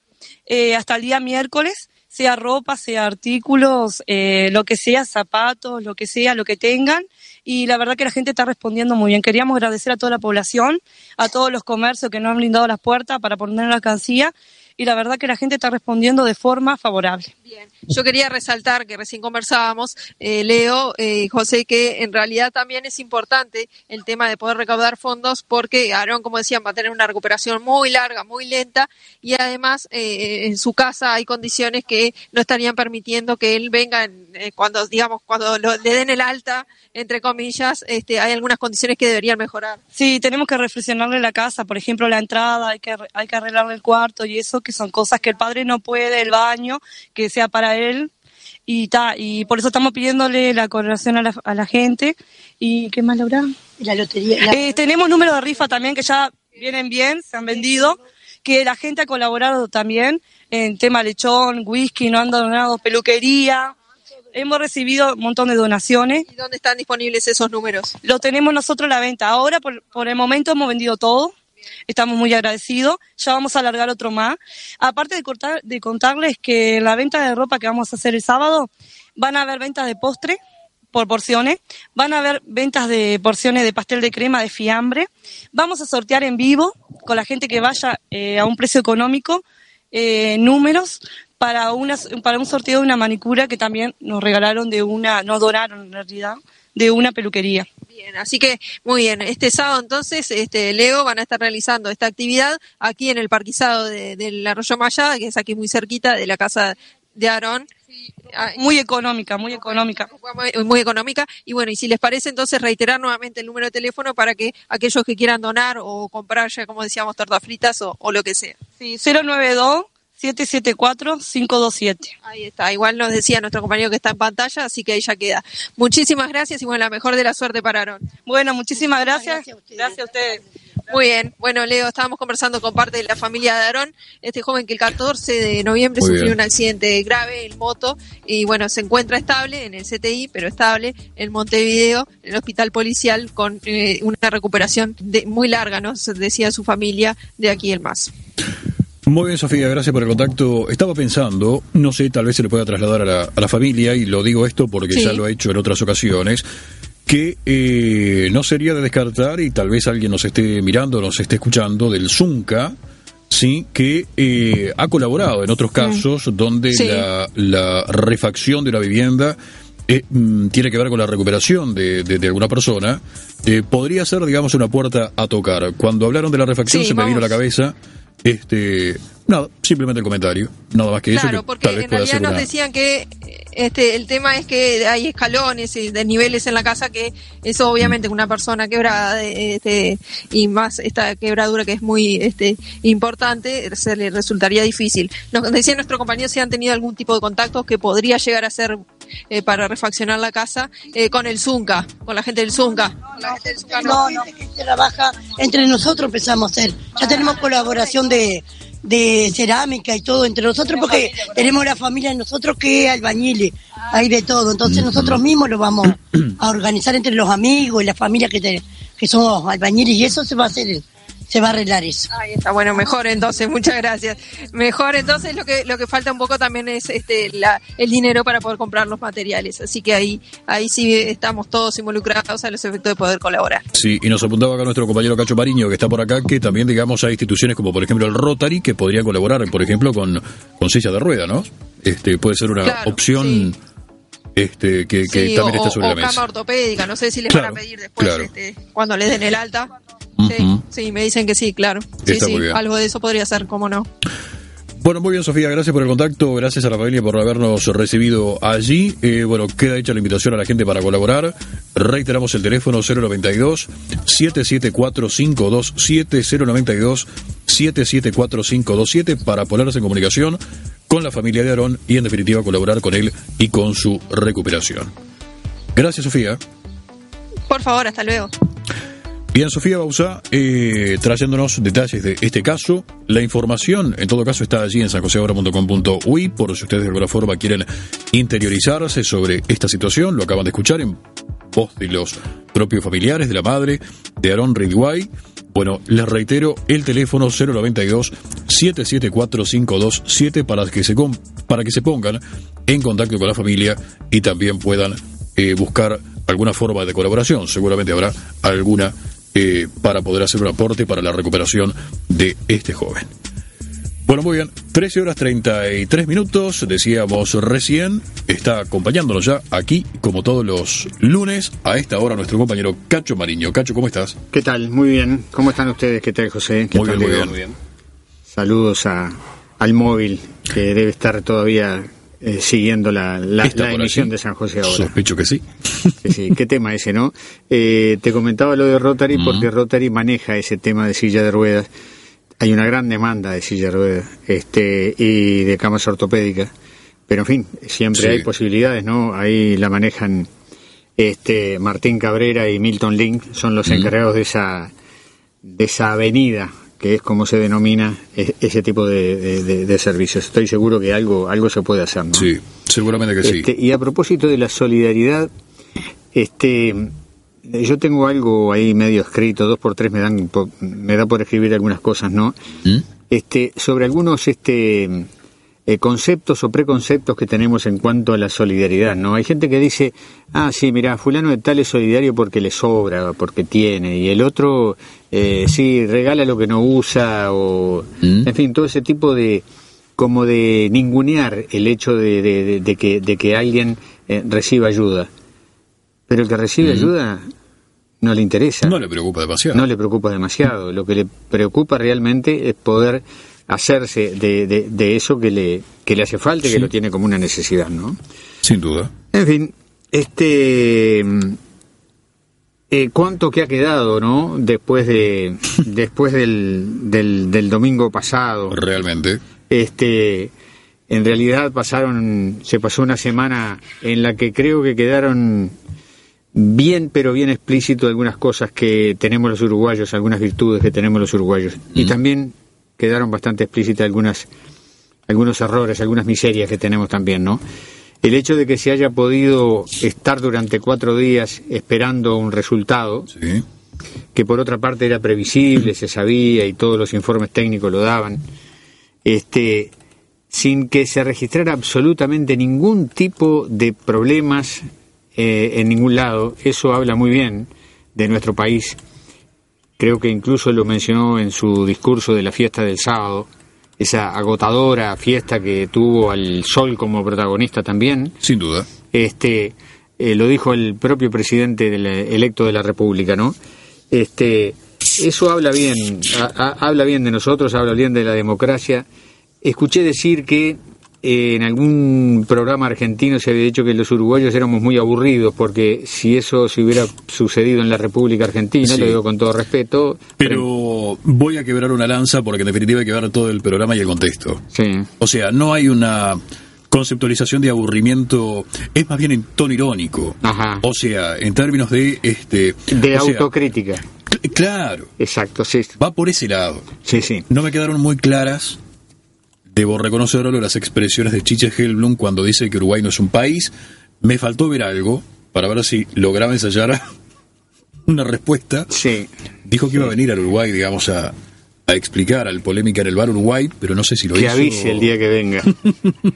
eh, hasta el día miércoles, sea ropa, sea artículos, eh, lo que sea, zapatos, lo que sea, lo que tengan. Y la verdad que la gente está respondiendo muy bien. Queríamos agradecer a toda la población, a todos los comercios que nos han brindado las puertas para poner la alcancía. Y la verdad que la gente está respondiendo de forma favorable. Yo quería resaltar que recién conversábamos, eh, Leo, eh, José, que en realidad también es importante el tema de poder recaudar fondos porque Aarón, como decían, va a tener una recuperación muy larga, muy lenta y además eh, en su casa hay condiciones que no estarían permitiendo que él venga en- eh, cuando, digamos, cuando lo- le den el alta, entre comillas, este, hay algunas condiciones que deberían mejorar. Sí, tenemos que reflexionarle la casa, por ejemplo, la entrada, hay que, hay que arreglarle el cuarto y eso, que son cosas que el padre no puede, el baño, que sea para él. Y ta, y por eso estamos pidiéndole la colaboración a la, a la gente. ¿Y qué más, Laura? La lotería. Eh, tenemos números de rifa también que ya vienen bien, se han vendido, que la gente ha colaborado también en tema lechón, whisky, no han donado peluquería. Hemos recibido un montón de donaciones. ¿Y dónde están disponibles esos números? Lo tenemos nosotros a la venta. Ahora, por, por el momento, hemos vendido todo. Estamos muy agradecidos. Ya vamos a alargar otro más. Aparte de, cortar, de contarles que la venta de ropa que vamos a hacer el sábado, van a haber ventas de postre por porciones, van a haber ventas de porciones de pastel de crema de fiambre. Vamos a sortear en vivo con la gente que vaya eh, a un precio económico eh, números para, una, para un sorteo de una manicura que también nos regalaron de una, nos donaron en realidad, de una peluquería. Bien, así que muy bien. Este sábado entonces, este Leo van a estar realizando esta actividad aquí en el parquizado de- del Arroyo Maya, que es aquí muy cerquita de la casa de Aarón. Ah, Muy económica, muy económica. Muy, muy económica. Y bueno, y si les parece, entonces reiterar nuevamente el número de teléfono para que aquellos que quieran donar o comprar, ya como decíamos, tortas fritas o, o lo que sea. Sí, 092 774 527. Ahí está. Igual nos decía nuestro compañero que está en pantalla, así que ahí ya queda. Muchísimas gracias y bueno, la mejor de la suerte para Aarón. Bueno, muchísimas gracias. Gracias a ustedes. Muy bien. Bueno, Leo, estábamos conversando con parte de la familia de Aarón, este joven que el 14 de noviembre Muy sufrió bien. un accidente grave en moto y bueno, se encuentra estable en el CTI, pero estable en Montevideo, en el hospital policial, con eh, una recuperación de, muy larga, ¿no? Se Decía su familia de aquí el más. Muy bien, Sofía, gracias por el contacto. Estaba pensando, no sé, tal vez se le pueda trasladar a la, a la familia, y lo digo esto porque Sí. ya lo ha hecho en otras ocasiones, que eh, no sería de descartar, y tal vez alguien nos esté mirando, nos esté escuchando, del Zunca, sí, que eh, ha colaborado en otros casos donde Sí. la, la refacción de una vivienda eh, mm, tiene que ver con la recuperación de, de- de alguna persona, eh, podría ser, digamos, una puerta a tocar. Cuando hablaron de la refacción se me vino a la cabeza, este, nada, simplemente el comentario, nada más que eso, Claro, que porque tal vez en realidad nos una... decían que eh, este el tema es que hay escalones y de niveles en la casa que eso obviamente una persona quebrada de- este, y más esta quebradura que es muy este importante se le resultaría difícil. Nos decía nuestro compañero si han tenido algún tipo de contactos que podría llegar a ser eh, para refaccionar la casa eh, con el Zunca, con la gente del Zunca. La gente del Zunca No, no, que trabaja entre nosotros empezamos a hacer. Ya tenemos colaboración de, de cerámica y todo entre nosotros porque tenemos la familia de nosotros que es albañiles, hay de todo. Entonces nosotros mismos lo vamos *clears throat* a organizar entre los amigos y la familia que, te- que somos albañiles y eso se va a hacer, se va a arreglar eso. Ahí está, bueno, mejor entonces, muchas gracias. Mejor entonces lo que lo que falta un poco también es este la, el dinero para poder comprar los materiales, así que ahí ahí sí estamos todos involucrados a los efectos de poder colaborar. Sí, y nos apuntaba acá nuestro compañero Cacho Mariño, que está por acá, que también, digamos, hay instituciones como, por ejemplo, el Rotary, que podría colaborar, por ejemplo, con, con silla de rueda, ¿no? Este, puede ser una Claro, opción este, que, que Sí, también o, está sobre o la mesa. cama ortopédica, no sé si les Claro, van a pedir después claro. este, cuando les den el alta. Sí, Ujú. sí, me dicen que sí, claro. Sí, Está sí, muy bien. algo de eso podría ser, cómo no. Bueno, muy bien, Sofía, gracias por el contacto, gracias a la familia por habernos recibido allí. Eh, bueno, queda hecha la invitación a la gente para colaborar. Reiteramos el teléfono 092 774-527 092 774-527 para ponerse en comunicación con la familia de Aarón y, en definitiva, colaborar con él y con su recuperación. Gracias, Sofía. Por favor, hasta luego. Bien, Sofía Bausa, eh, trayéndonos detalles de este caso. La información, en todo caso, está allí en sanjoseahora.com.uy, por si ustedes de alguna forma quieren interiorizarse sobre esta situación. Lo acaban de escuchar en voz de los propios familiares, de la madre, de Aaron Ridway. Bueno, les reitero el teléfono 092-774-527 para que se para que se pongan en contacto con la familia y también puedan eh, buscar alguna forma de colaboración. Seguramente habrá alguna eh, para poder hacer un aporte para la recuperación de este joven. Bueno, muy bien, 13 horas 33 minutos, decíamos recién, está acompañándonos ya aquí, como todos los lunes, a esta hora nuestro compañero Cacho Mariño. Cacho, ¿cómo estás? ¿Qué tal? Muy bien. ¿Cómo están ustedes? ¿Qué tal, José? ¿Qué Muy tal, bien, muy Diego? bien. Saludos a, al móvil, que debe estar todavía eh, siguiendo la, la- ¿Está la por emisión de San José ahora. Sospecho que sí. Sí, sí. ¿Qué tema ese, no? Eh, te comentaba lo de Rotary porque Rotary maneja ese tema de silla de ruedas. Hay una gran demanda de silla de ruedas este, y de camas ortopédicas. Pero en fin, siempre Sí. hay posibilidades, ¿no? Ahí la manejan este Martín Cabrera y Milton Link, son los encargados de esa, de esa avenida que es como se denomina e- ese tipo de, de- servicios. Estoy seguro que algo, algo se puede hacer, ¿no? Sí, seguramente que sí. Este, y a propósito de la solidaridad, este, yo tengo algo ahí medio escrito, dos por tres me dan, me da por escribir algunas cosas, ¿no? Este, sobre algunos, este, eh, conceptos o preconceptos que tenemos en cuanto a la solidaridad, ¿no? Hay gente que dice, ah, sí, mira, fulano de tal es solidario porque le sobra, porque tiene, y el otro, eh, sí, regala lo que no usa, o, en fin, todo ese tipo de, como de ningunear el hecho de, de- de- de que, de que alguien eh, reciba ayuda. Pero el que recibe ayuda no le interesa. No le preocupa demasiado. No le preocupa demasiado. Lo que le preocupa realmente es poder hacerse de, de- de eso que le, que le hace falta y que lo tiene como una necesidad, ¿no? Sin duda. En fin, este eh, cuánto que ha quedado, ¿no? Después de *laughs* después del, del, del domingo pasado. Realmente. Este en realidad pasaron se pasó una semana en la que creo que quedaron bien pero bien explícito algunas cosas que tenemos los uruguayos, algunas virtudes que tenemos los uruguayos y también quedaron bastante explícitas algunas algunos errores, algunas miserias que tenemos también, ¿no? El hecho de que se haya podido estar durante cuatro días esperando un resultado, que por otra parte era previsible, se sabía y todos los informes técnicos lo daban, este, sin que se registrara absolutamente ningún tipo de problemas eh, en ningún lado, eso habla muy bien de nuestro país. Creo que incluso lo mencionó en su discurso de la fiesta del sábado, esa agotadora fiesta que tuvo al sol como protagonista también. Sin duda. Este, eh, lo dijo el propio presidente del, electo de la República, ¿no? Este, eso habla bien, ha- ha- habla bien de nosotros, habla bien de la democracia. Escuché decir que eh, en algún programa argentino se había dicho que los uruguayos éramos muy aburridos, porque si eso se hubiera sucedido en la República Argentina, Sí. lo digo con todo respeto, Pero voy a quebrar una lanza porque en definitiva hay que ver todo el programa y el contexto. Sí. O sea, no hay una conceptualización de aburrimiento es más bien en tono irónico. O sea, en términos de este De sea, autocrítica. cl- claro. Exacto, sí. Va por ese lado. Sí, sí. No me quedaron muy claras. Debo reconocerlo las expresiones de Chiche Helblum cuando dice que Uruguay no es un país. Me faltó ver algo para ver si lograba ensayar *laughs* una respuesta. Sí. Dijo que iba a venir al Uruguay, digamos, a, a explicar al polémica en el bar Uruguay, pero no sé si lo que hizo. avise el día que venga.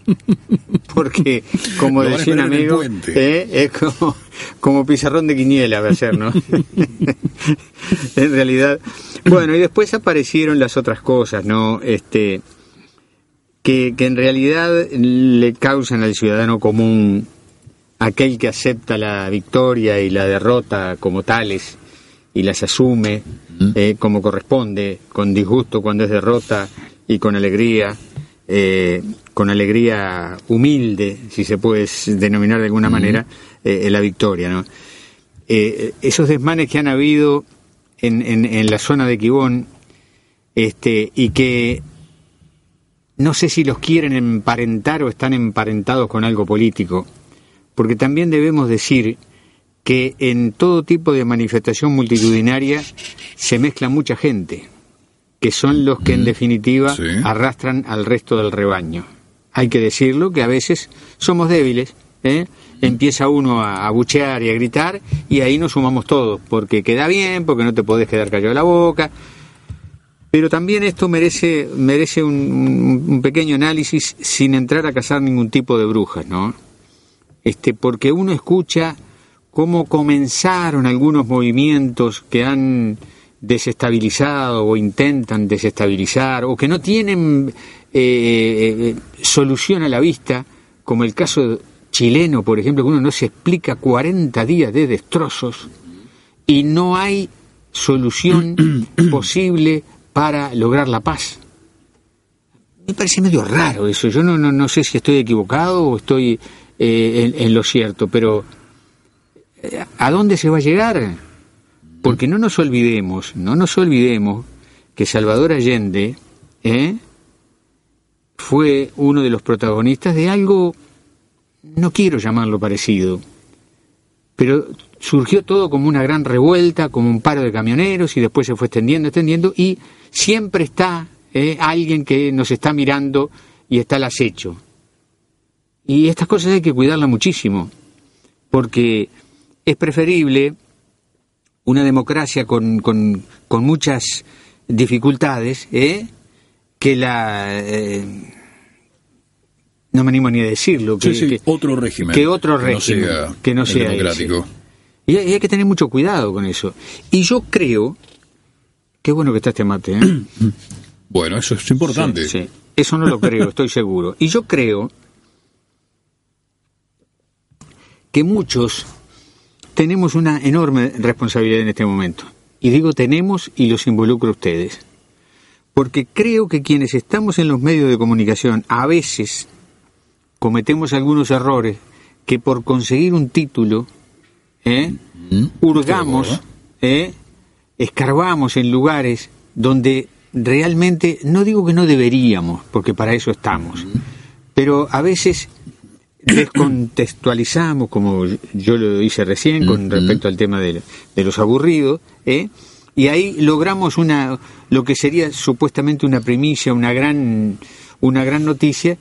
*laughs* Porque, como decía un amigo. ¿eh? es como, como pizarrón de quiniela va a ser, ¿no? *laughs* en realidad. Bueno, y después aparecieron las otras cosas, ¿no? Este, que, que en realidad le causan al ciudadano común, aquel que acepta la victoria y la derrota como tales y las asume eh, como corresponde, con disgusto cuando es derrota y con alegría, eh, con alegría humilde, si se puede denominar de alguna manera, eh, la victoria. ¿no? Esos desmanes que han habido en, en- en la zona de Quibón este, y que no sé si los quieren emparentar o están emparentados con algo político, porque también debemos decir que en todo tipo de manifestación multitudinaria se mezcla mucha gente, que son los que en definitiva arrastran al resto del rebaño. Hay que decirlo que a veces somos débiles, ¿eh? empieza uno a, a buchear y a gritar y ahí nos sumamos todos, porque queda bien, porque no te podés quedar callado la boca, pero también esto merece, merece un, pequeño análisis sin entrar a cazar ningún tipo de brujas, ¿no? Este, porque uno escucha cómo comenzaron algunos movimientos que han desestabilizado o intentan desestabilizar o que no tienen eh, eh, solución a la vista, como el caso chileno, por ejemplo, que uno no se explica 40 días de destrozos y no hay solución *clears throat* posible para lograr la paz. Me parece medio raro eso. Yo no, no, no sé si estoy equivocado o estoy eh, en, lo cierto, pero eh, ¿a dónde se va a llegar? Porque no nos olvidemos, no nos olvidemos que Salvador Allende ¿eh? fue uno de los protagonistas de algo, no quiero llamarlo parecido, pero surgió todo como una gran revuelta, como un paro de camioneros y después se fue extendiendo, extendiendo y siempre está eh, alguien que nos está mirando y está al acecho. Y estas cosas hay que cuidarlas muchísimo, porque es preferible una democracia con, con, con muchas dificultades, ¿eh? que la... eh, no me animo ni a decirlo. Que, Sí, sí, que- otro régimen. Que otro Que no régimen. sea que no sea democrático. ese. Y hay que tener mucho cuidado con eso. Y yo creo... Qué bueno que está este mate, ¿eh? *clears throat* Bueno, eso es importante. Sí, sí. Eso no lo creo, estoy seguro. Y yo creo que muchos tenemos una enorme responsabilidad en este momento. Y digo tenemos y los involucro a ustedes. Porque creo que quienes estamos en los medios de comunicación a veces cometemos algunos errores que por conseguir un título, ¿eh? hurgamos, ¿eh? Escarbamos en lugares donde realmente, no digo que no deberíamos, porque para eso estamos, pero a veces descontextualizamos, como yo lo hice recién con respecto al tema de, de los aburridos, ¿eh? y ahí logramos una lo que sería supuestamente una primicia, una gran, una gran noticia,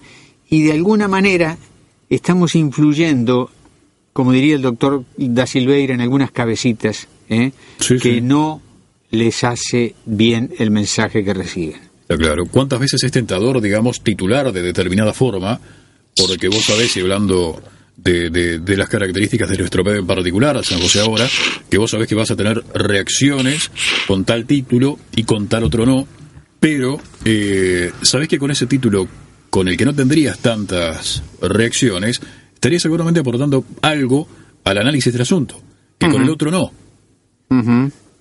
y de alguna manera estamos influyendo, como diría el doctor Da Silveira, en algunas cabecitas, ¿eh? que no les hace bien el mensaje que reciben. Está claro. ¿Cuántas veces es tentador, digamos, titular de determinada forma? Porque vos sabés, y hablando de, de- de las características de nuestro medio en particular, a San José ahora, que vos sabés que vas a tener reacciones con tal título y con tal otro no, pero eh, sabés que con ese título, con el que no tendrías tantas reacciones, estarías seguramente aportando algo al análisis del asunto, que con el otro no.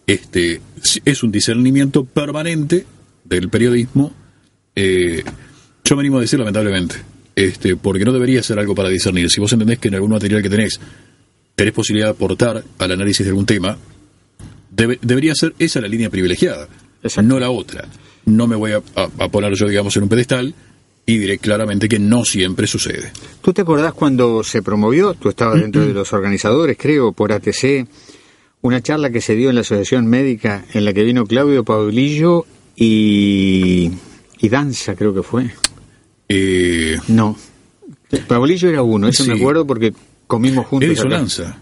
Este es un discernimiento permanente del periodismo. eh, yo me animo a decir lamentablemente, este, porque no debería ser algo para discernir. Si vos entendés que en algún material que tenés tenés posibilidad de aportar al análisis de algún tema, debe- debería ser esa la línea privilegiada, no la otra. No me voy a, a- a poner yo, digamos, en un pedestal y diré claramente que no siempre sucede. ¿Tú te acordás cuando se promovió, tú estabas dentro de los organizadores, creo, por ATC, una charla que se dio en la Asociación Médica en la que vino Claudio Paulillo y, y Danza, creo que fue? Eh, No. Paulillo era uno, eso me Sí. acuerdo porque comimos juntos. Edison acá. Lanza.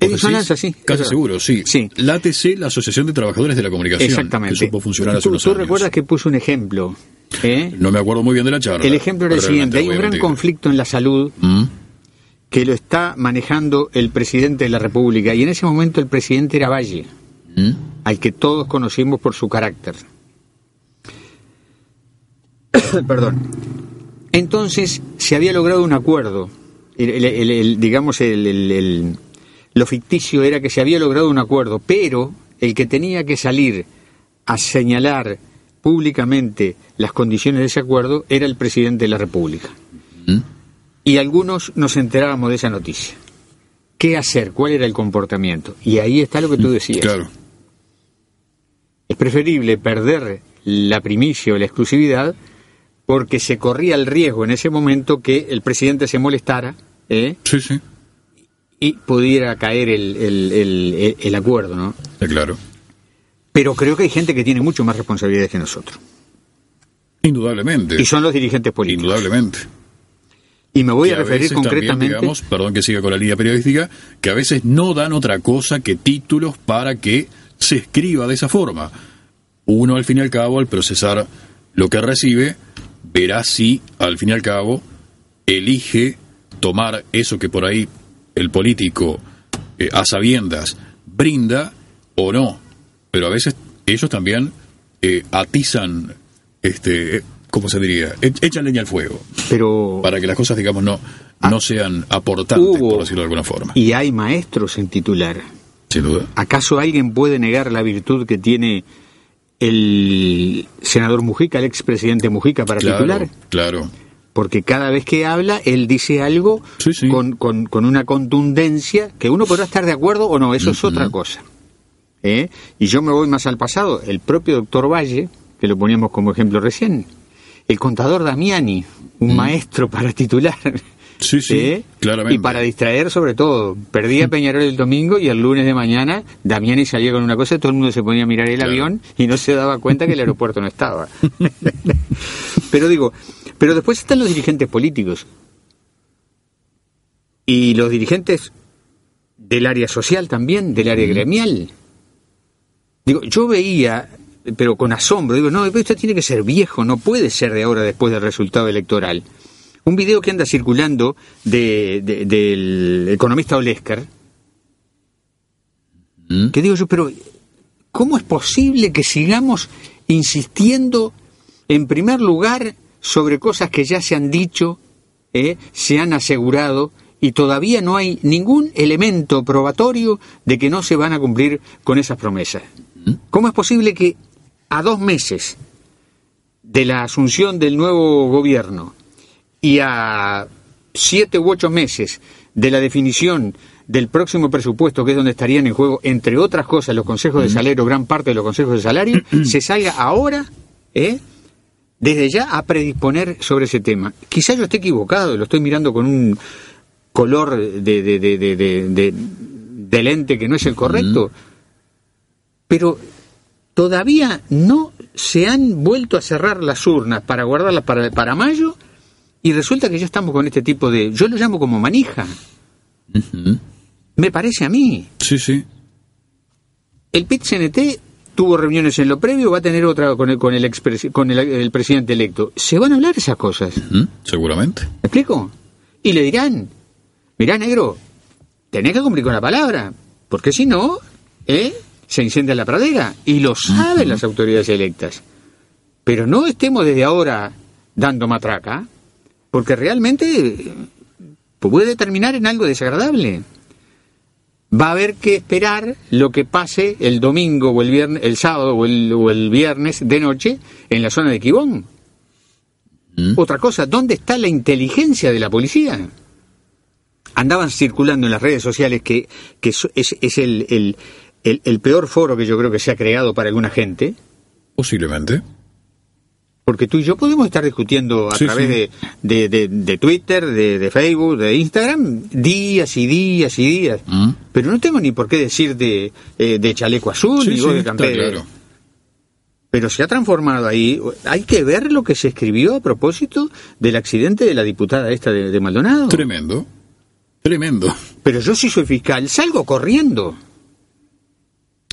Edison. Lanza, sí. Casi seguro, sí. La ATC, la Asociación de Trabajadores de la Comunicación. Exactamente. Que supo funcionar hace ¿Tú, unos tú años. recuerdas que puso un ejemplo? ¿eh? No me acuerdo muy bien de la charla. El ejemplo era el siguiente, hay un gran conflicto en la salud ¿Mm? Que lo está manejando el presidente de la República y en ese momento el presidente era Valle, ¿Mm? al que todos conocimos por su carácter. *coughs* Perdón. Entonces se había logrado un acuerdo, el- el- el- digamos el, el- el- lo ficticio era que se había logrado un acuerdo, pero el que tenía que salir a señalar públicamente las condiciones de ese acuerdo era el presidente de la República. Y algunos nos enterábamos de esa noticia. ¿Qué hacer? ¿Cuál era el comportamiento? Y ahí está lo que tú decías. Claro. Es preferible perder la primicia o la exclusividad porque se corría el riesgo en ese momento que el presidente se molestara ¿eh? Sí, sí. y pudiera caer el, el- el- acuerdo, ¿no? Está claro. Pero creo que hay gente que tiene mucho más responsabilidades que nosotros. Indudablemente. Y son los dirigentes políticos. Indudablemente. Y me voy a referir también, concretamente... digamos, perdón que siga con la línea periodística, que a veces no dan otra cosa que títulos para que se escriba de esa forma. Uno, al fin y al cabo, al procesar lo que recibe, verá si, al fin y al cabo, elige tomar eso que por ahí el político, eh, a sabiendas, brinda o no. Pero a veces ellos también eh, atizan, este, ¿cómo se diría? E- Echan leña al fuego. Pero... Para que las cosas, digamos, no, no sean aportantes, por decirlo de alguna forma. Y hay maestros en titular. Sin duda. ¿Acaso alguien puede negar la virtud que tiene el senador Mujica, el expresidente Mujica, para Claro, titular? Claro. Porque cada vez que habla, él dice algo Con, con- con una contundencia que uno podrá estar de acuerdo o no, eso es otra cosa. ¿Eh? Y yo me voy más al pasado. El propio doctor Valle, que lo poníamos como ejemplo recién, el contador Damiani, un maestro para titular. Sí, sí, *laughs* ¿Eh? claramente. Y para distraer sobre todo. Perdía Peñarol el domingo y el lunes de mañana Damiani salía con una cosa y todo el mundo se ponía a mirar el avión y no se daba cuenta que el aeropuerto no estaba. *laughs* pero digo, pero después están los dirigentes políticos. Y los dirigentes del área social también, del área gremial. Digo, yo veía, pero con asombro, digo, no, esto tiene que ser viejo, no puede ser de ahora después del resultado electoral. Un video que anda circulando de, de- del economista Olesker, que digo yo, pero ¿cómo es posible que sigamos insistiendo en primer lugar sobre cosas que ya se han dicho, eh, se han asegurado y todavía no hay ningún elemento probatorio de que no se van a cumplir con esas promesas? ¿Cómo es posible que a dos meses de la asunción del nuevo gobierno y a siete u ocho meses de la definición del próximo presupuesto, que es donde estarían en juego, entre otras cosas, los consejos de salario, gran parte de los consejos de salario, *clears throat* se salga ahora, ¿eh? desde ya, a predisponer sobre ese tema. Quizá yo esté equivocado, lo estoy mirando con un color de, de, de, de, de- de- de lente que no es el correcto, pero todavía no se han vuelto a cerrar las urnas para guardarlas para, para mayo y resulta que ya estamos con este tipo de... Yo lo llamo como manija. Me parece a mí. Sí, sí. El PIT-CNT tuvo reuniones en lo previo, va a tener otra con el, con el, expres- con el, el presidente electo. Se van a hablar esas cosas. Seguramente. ¿Me explico? Y le dirán, mirá negro, tenés que cumplir con la palabra, porque si no, ¿eh? Se incendia la pradera. Y lo saben las autoridades electas. Pero no estemos desde ahora dando matraca, porque realmente eh, puede terminar en algo desagradable. Va a haber que esperar lo que pase el domingo o el viernes, el sábado o el, o el viernes de noche en la zona de Quibón. Otra cosa, ¿dónde está la inteligencia de la policía? Andaban circulando en las redes sociales que, que es, es el, el- el- el peor foro que yo creo que se ha creado para alguna gente. Posiblemente. Porque tú y yo podemos estar discutiendo a Sí, través sí. De, de, de- de Twitter, de, de Facebook, de Instagram, días y días y días. Mm. Pero no tengo ni por qué decir de, eh, de chaleco azul Sí, ni vos de está campera. claro. Pero se ha transformado ahí. Hay que ver lo que se escribió a propósito del accidente de la diputada esta de, de Maldonado. Tremendo. Tremendo. Pero yo si soy fiscal, salgo corriendo.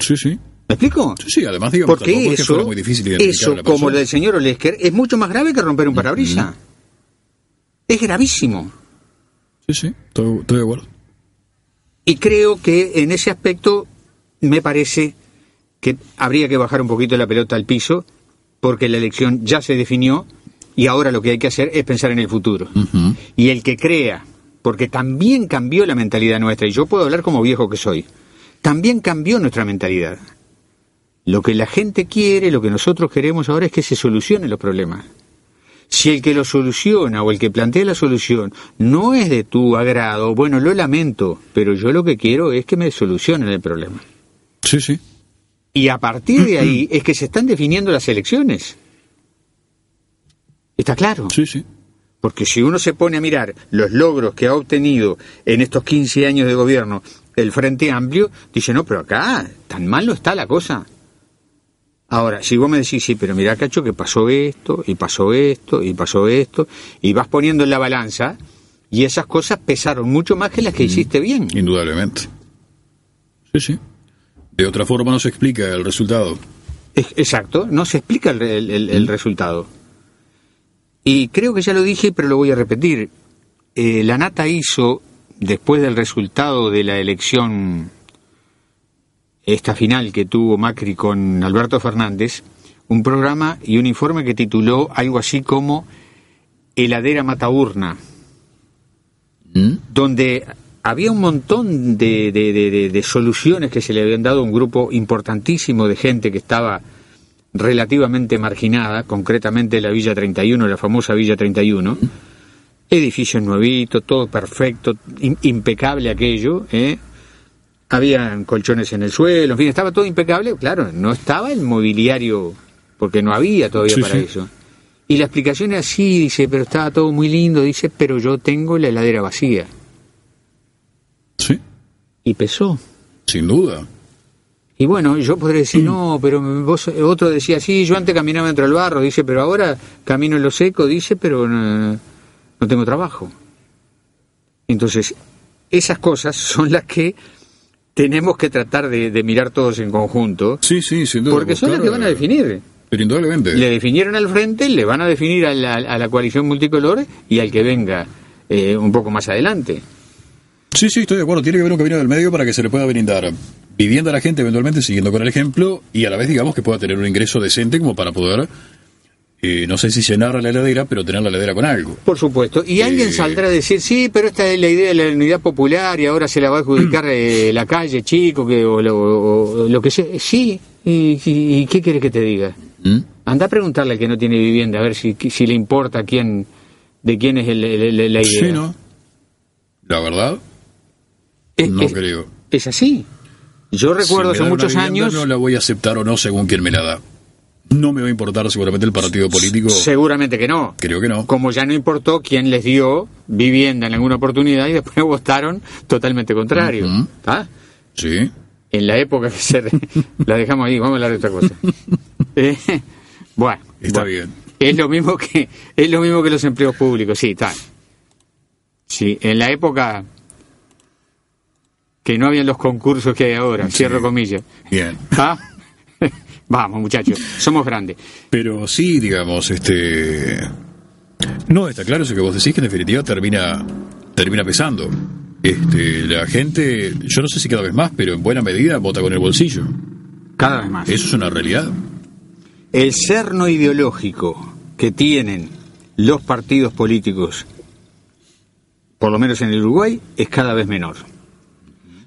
Sí, sí. ¿Me explico? Sí, sí, además, digamos, Porque que eso, fuera muy difícil a eso como lo del señor Olesker, es mucho más grave que romper un parabrisas. Es gravísimo. Sí, sí, estoy, estoy de acuerdo. Y creo que en ese aspecto me parece que habría que bajar un poquito la pelota al piso, porque la elección ya se definió y ahora lo que hay que hacer es pensar en el futuro. Y el que crea, porque también cambió la mentalidad nuestra, y yo puedo hablar como viejo que soy, también cambió nuestra mentalidad. Lo que la gente quiere, lo que nosotros queremos ahora es que se solucionen los problemas. Si el que lo soluciona o el que plantea la solución no es de tu agrado, bueno, lo lamento, pero yo lo que quiero es que me solucionen el problema. Sí, sí. Y a partir de ahí es que se están definiendo las elecciones. ¿Está claro? Sí, sí. Porque si uno se pone a mirar los logros que ha obtenido en estos 15 años de gobierno el Frente Amplio, dice, no, pero acá tan mal no está la cosa. Ahora, si vos me decís, sí, pero mira, Cacho, que pasó esto, y pasó esto, y pasó esto, y vas poniendo en la balanza, y esas cosas pesaron mucho más que las que hiciste bien. Indudablemente. Sí, sí. De otra forma no se explica el resultado. Es- Exacto, no se explica el, el- el- el resultado. Y creo que ya lo dije, pero lo voy a repetir. Eh, la Nata hizo, después del resultado de la elección, esta final que tuvo Macri con Alberto Fernández, un programa y un informe que tituló algo así como Heladera Mataurna, donde había un montón de, de- de- de- de soluciones que se le habían dado a un grupo importantísimo de gente que estaba relativamente marginada, concretamente la Villa 31, la famosa Villa 31, edificios nuevitos, todo perfecto, im- impecable aquello, ¿eh? había colchones en el suelo, en fin, estaba todo impecable, claro, no estaba el mobiliario, porque no había todavía Sí, para sí. eso. Y la explicación es así, dice, pero estaba todo muy lindo, dice, pero yo tengo la heladera vacía. Sí. Y pesó. Sin duda. Y bueno, yo podré decir, no, pero vos, otro decía, sí, yo antes caminaba dentro del barro, dice, pero ahora camino en lo seco, dice, pero no, no tengo trabajo. Entonces, esas cosas son las que tenemos que tratar de, de mirar todos en conjunto. Sí, sí, sin duda. Porque son las que van a definir. Pero indudablemente. Le definieron al frente, le van a definir a la, a la coalición multicolor y al que venga eh, un poco más adelante. Sí, sí, estoy de acuerdo. Tiene que haber un camino del medio para que se le pueda brindar vivienda a la gente eventualmente siguiendo con el ejemplo y a la vez digamos que pueda tener un ingreso decente como para poder, eh, no sé si llenar la heladera, pero tener la heladera con algo. Por supuesto. Y alguien saldrá a decir, sí, pero esta es la idea de la unidad popular y ahora se la va a adjudicar *clears throat* eh, la calle, chico, que, o, lo, o- o lo que sea. Sí, ¿y, qué quieres que te diga? Anda a preguntarle al que no tiene vivienda, a ver si, si le importa quién, de quién es el- el- el- la idea. Sí, ¿no? La verdad, no creo. Es así. Yo recuerdo Si hace muchos vivienda, años... No la voy a aceptar o no según quien me la da. No me va a importar seguramente el partido político. Seguramente que no. Creo que no. Como ya no importó quién les dio vivienda en alguna oportunidad y después *laughs* votaron totalmente contrario. ¿Está? Sí. En la época que se... re- *laughs* la dejamos ahí, vamos a hablar de otra cosa. *laughs* Eh, bueno. Está bueno. bien. Es lo mismo que es lo mismo que los empleos públicos, sí, está. Sí, en la época que no habían los concursos que hay ahora, cierro comillas. Bien. ¿Ah? Vamos, muchachos, somos grandes. Pero sí, digamos, este. No, está claro eso que vos decís que en definitiva termina, termina pesando. Este, la gente, yo no sé si cada vez más, pero en buena medida vota con el bolsillo. Cada vez más. Eso es una realidad. El cerno ideológico que tienen los partidos políticos, por lo menos en el Uruguay, es cada vez menor.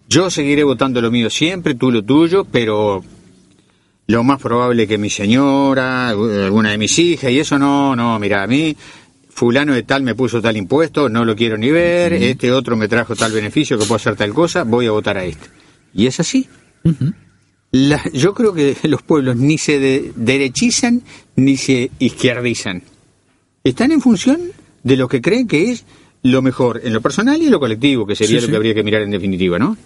Yo seguiré votando lo mío siempre, tú lo tuyo, pero lo más probable que mi señora, alguna de mis hijas, y eso no, no, mira, a mí fulano de tal me puso tal impuesto, no lo quiero ni ver, este otro me trajo tal beneficio que puedo hacer tal cosa, voy a votar a este. Y es así. La- yo creo que *laughs* los pueblos ni se de- derechizan ni se izquierdizan. Están en función de lo que creen que es lo mejor en lo personal y en lo colectivo, que sería Sí, lo sí. que habría que mirar en definitiva, ¿no?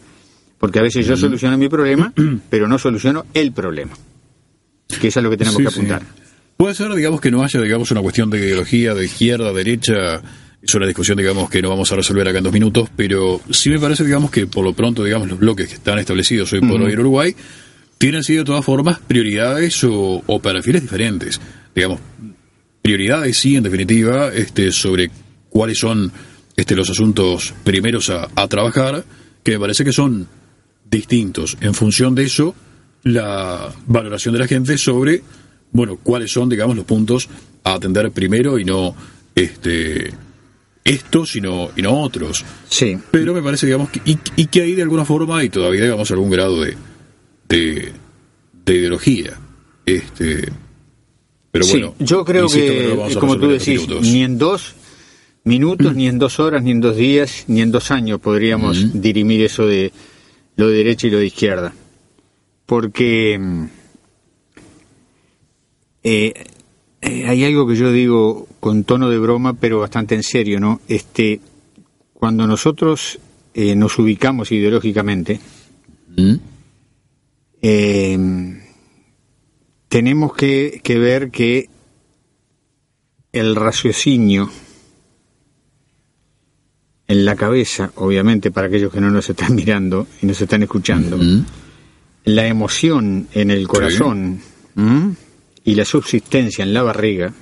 Porque a veces yo soluciono mi problema, *clears throat* pero no soluciono el problema. Que eso es lo que tenemos Sí, que sí. apuntar. Puede ser, digamos, que no haya, digamos, una cuestión de ideología, de izquierda, derecha. Es una discusión, digamos, que no vamos a resolver acá en dos minutos, pero sí me parece, digamos, que por lo pronto, digamos, los bloques que están establecidos hoy por hoy en Uruguay tienen sido de todas formas prioridades o, o perfiles diferentes. Digamos, prioridades sí, en definitiva, este, sobre cuáles son este, los asuntos primeros a, a trabajar, que me parece que son distintos. En función de eso, la valoración de la gente sobre, bueno, cuáles son, digamos, los puntos a atender primero y no este estos sino, y no otros. Sí. Pero me parece, digamos, que, y, y que hay de alguna forma y todavía, digamos, algún grado de, de, de ideología. Este, pero Sí, bueno, yo creo que, no a como tú decís, minutos. ni en dos minutos, ni en dos horas, ni en dos días, ni en dos años podríamos dirimir eso de lo de derecha y lo de izquierda. Porque mm, eh, eh, hay algo que yo digo con tono de broma, pero bastante en serio, ¿no? Este, cuando nosotros eh, nos ubicamos ideológicamente, eh, tenemos que, que ver que el raciocinio en la cabeza, obviamente para aquellos que no nos están mirando y nos están escuchando, la emoción en el corazón y la subsistencia en la barriga,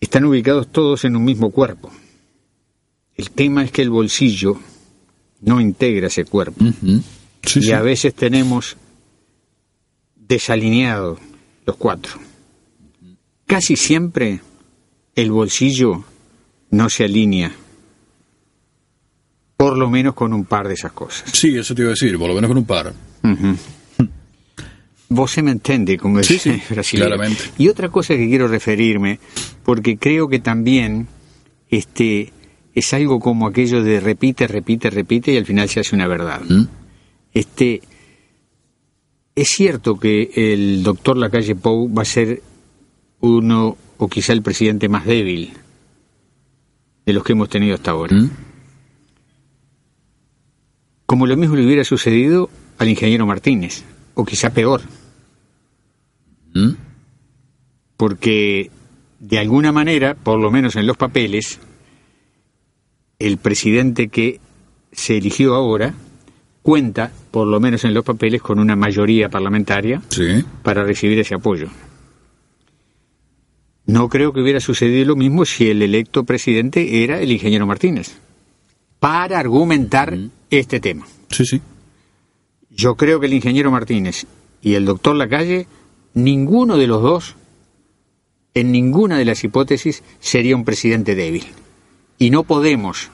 están ubicados todos en un mismo cuerpo. El tema es que el bolsillo no integra ese cuerpo. y a veces tenemos desalineados los cuatro. Casi siempre el bolsillo no se alinea, por lo menos con un par de esas cosas. Sí, eso te iba a decir, por lo menos con un par. Vos se me entiende, como Sí, sí, *laughs* brasileño. claramente. Y otra cosa que quiero referirme, porque creo que también este es algo como aquello de repite, repite, repite y al final se hace una verdad. Este es cierto que el doctor Lacalle Pou va a ser uno o quizá el presidente más débil de los que hemos tenido hasta ahora. Como lo mismo le hubiera sucedido al ingeniero Martínez, o quizá peor. Porque de alguna manera, por lo menos en los papeles, el presidente que se eligió ahora cuenta, por lo menos en los papeles, con una mayoría parlamentaria para recibir ese apoyo. No creo que hubiera sucedido lo mismo si el electo presidente era el ingeniero Martínez, para argumentar este tema. Sí, sí. Yo creo que el ingeniero Martínez y el doctor Lacalle, ninguno de los dos, en ninguna de las hipótesis, sería un presidente débil. Y no podemos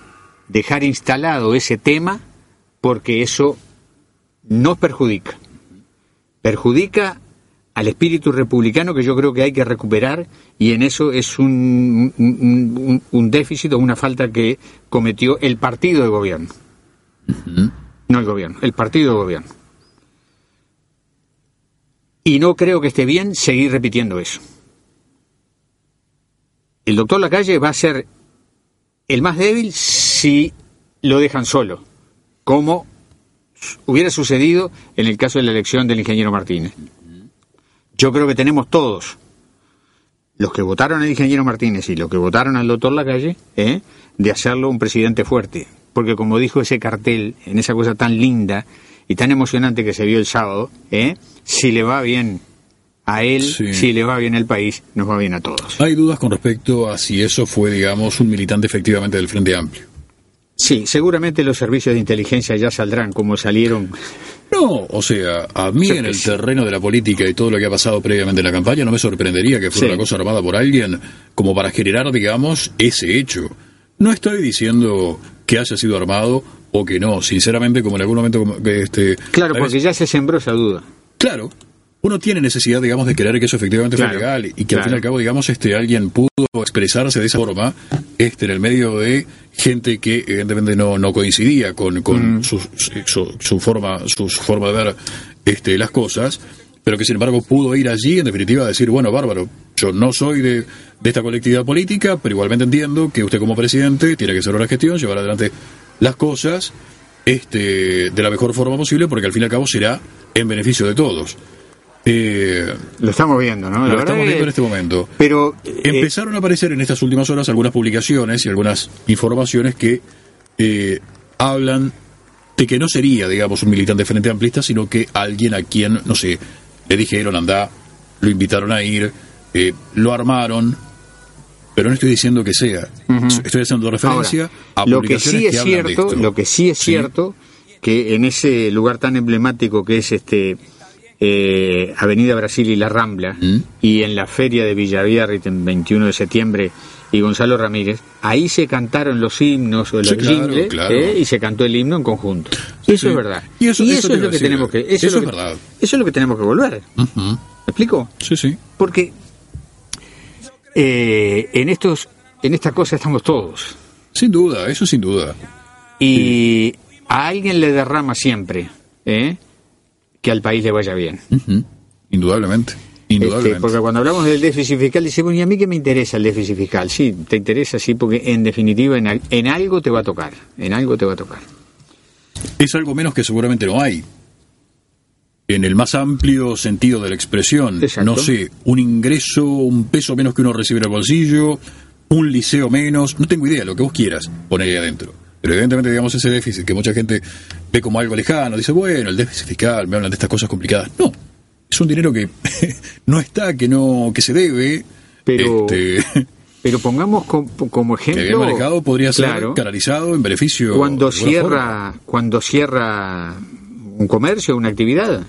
dejar instalado ese tema porque eso nos perjudica. Perjudica al espíritu republicano que yo creo que hay que recuperar y en eso es un, un, un- un déficit o una falta que cometió el partido de gobierno. No el gobierno, el partido de gobierno. Y no creo que esté bien seguir repitiendo eso. El doctor Lacalle va a ser el más débil si lo dejan solo, como hubiera sucedido en el caso de la elección del ingeniero Martínez. Yo creo que tenemos todos, los que votaron al ingeniero Martínez y los que votaron al doctor Lacalle, ¿eh? de hacerlo un presidente fuerte. Porque como dijo ese cartel, en esa cosa tan linda y tan emocionante que se vio el sábado, ¿eh? si le va bien a él, si le va bien al país, nos va bien a todos. Hay dudas con respecto a si eso fue, digamos, un militante efectivamente del Frente Amplio. Sí, seguramente los servicios de inteligencia ya saldrán como salieron. No, o sea, a mí en el terreno de la política y todo lo que ha pasado previamente en la campaña no me sorprendería que fuera Sí. una cosa armada por alguien como para generar, digamos, ese hecho. No estoy diciendo que haya sido armado o que no, sinceramente, como en algún momento... este, Claro, porque ya se sembró esa duda. Claro. Uno tiene necesidad, digamos, de creer que eso efectivamente Claro, fue legal y que al fin y al cabo, digamos, este alguien pudo expresarse de esa forma este en el medio de gente que evidentemente no, no coincidía con, con Mm. su, su, su forma su forma de ver este, las cosas, pero que sin embargo pudo ir allí en definitiva a decir, bueno, bárbaro, yo no soy de, de esta colectividad política, pero igualmente entiendo que usted como presidente tiene que hacer una gestión, llevar adelante las cosas este, de la mejor forma posible, porque al fin y al cabo será en beneficio de todos. Eh, Lo estamos viendo, ¿no? La lo estamos viendo en este momento. Pero eh, Empezaron a aparecer en estas últimas horas algunas publicaciones y algunas informaciones que eh, hablan de que no sería, digamos, un militante frente amplista, sino que alguien a quien, no sé, le dijeron anda, lo invitaron a ir, eh, lo armaron, pero no estoy diciendo que sea. Estoy haciendo referencia Ahora, a lo que sí es de cierto, esto. lo que sí es Sí. cierto que en ese lugar tan emblemático que es este eh, Avenida Brasil y la Rambla ¿Mm? y en la feria de Villaviarrit en 21 de septiembre y Gonzalo Ramírez, ahí se cantaron los himnos o los Sí, claro, jingles claro. eh, y se cantó el himno en conjunto. eso sí. es verdad. Y eso- eso es lo que tenemos que Eso eso, es lo que- verdad. Eso es lo que tenemos que volver. Ujú. ¿Me explico? Sí, sí. Porque eh, en estos en esta cosa estamos todos. Sin duda, eso sin duda. Y a alguien le derrama siempre ¿eh? Que al país le vaya bien. Indudablemente. Este, porque cuando hablamos del déficit fiscal, dice, bueno, ¿y a mí qué me interesa el déficit fiscal? Sí, te interesa, sí, porque en definitiva en, en algo te va a tocar. En algo te va a tocar. es algo menos que seguramente no hay. En el más amplio sentido de la expresión, Exacto. no sé, un ingreso, un peso menos que uno recibe en el bolsillo, un liceo menos, no tengo idea, lo que vos quieras poner ahí adentro. Pero evidentemente, digamos, ese déficit que mucha gente ve como algo lejano, dice, bueno, el déficit fiscal, me hablan de estas cosas complicadas. No, es un dinero que *laughs* no está, que no, que se debe, Pero, este, *laughs* pero pongamos com- como que ejemplo... bien manejado podría ser Claro, canalizado en beneficio. cuando cierra, cuando cierra un comercio, una actividad.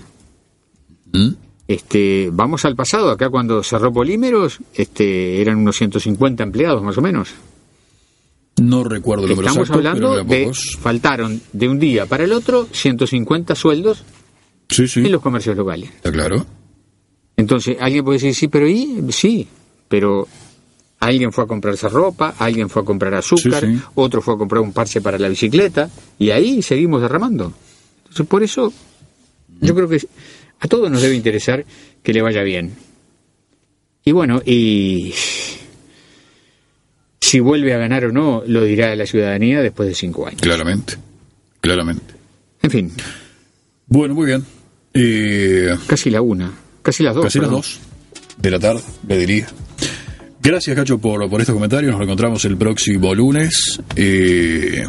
¿Mm? Este, vamos al pasado, acá cuando cerró Polímeros, este, eran unos 150 empleados más o menos. No recuerdo el número Estamos exacto, hablando pero de, faltaron de un día para el otro 150 sueldos en los comercios locales. Está claro. Entonces, alguien puede decir, sí, pero ¿y? Sí, pero alguien fue a comprarse ropa, alguien fue a comprar azúcar, Sí, sí. otro fue a comprar un parche para la bicicleta, y ahí seguimos derramando. Entonces, por eso, yo creo que a todos nos debe interesar que le vaya bien. Y bueno, y si vuelve a ganar o no, lo dirá la ciudadanía después de cinco años. Claramente, claramente. En fin. Bueno, muy bien. Eh, casi la una, casi las dos. Casi las dos de la tarde, le diría. Gracias, Cacho, por, por estos comentarios. Nos reencontramos el próximo lunes. Eh,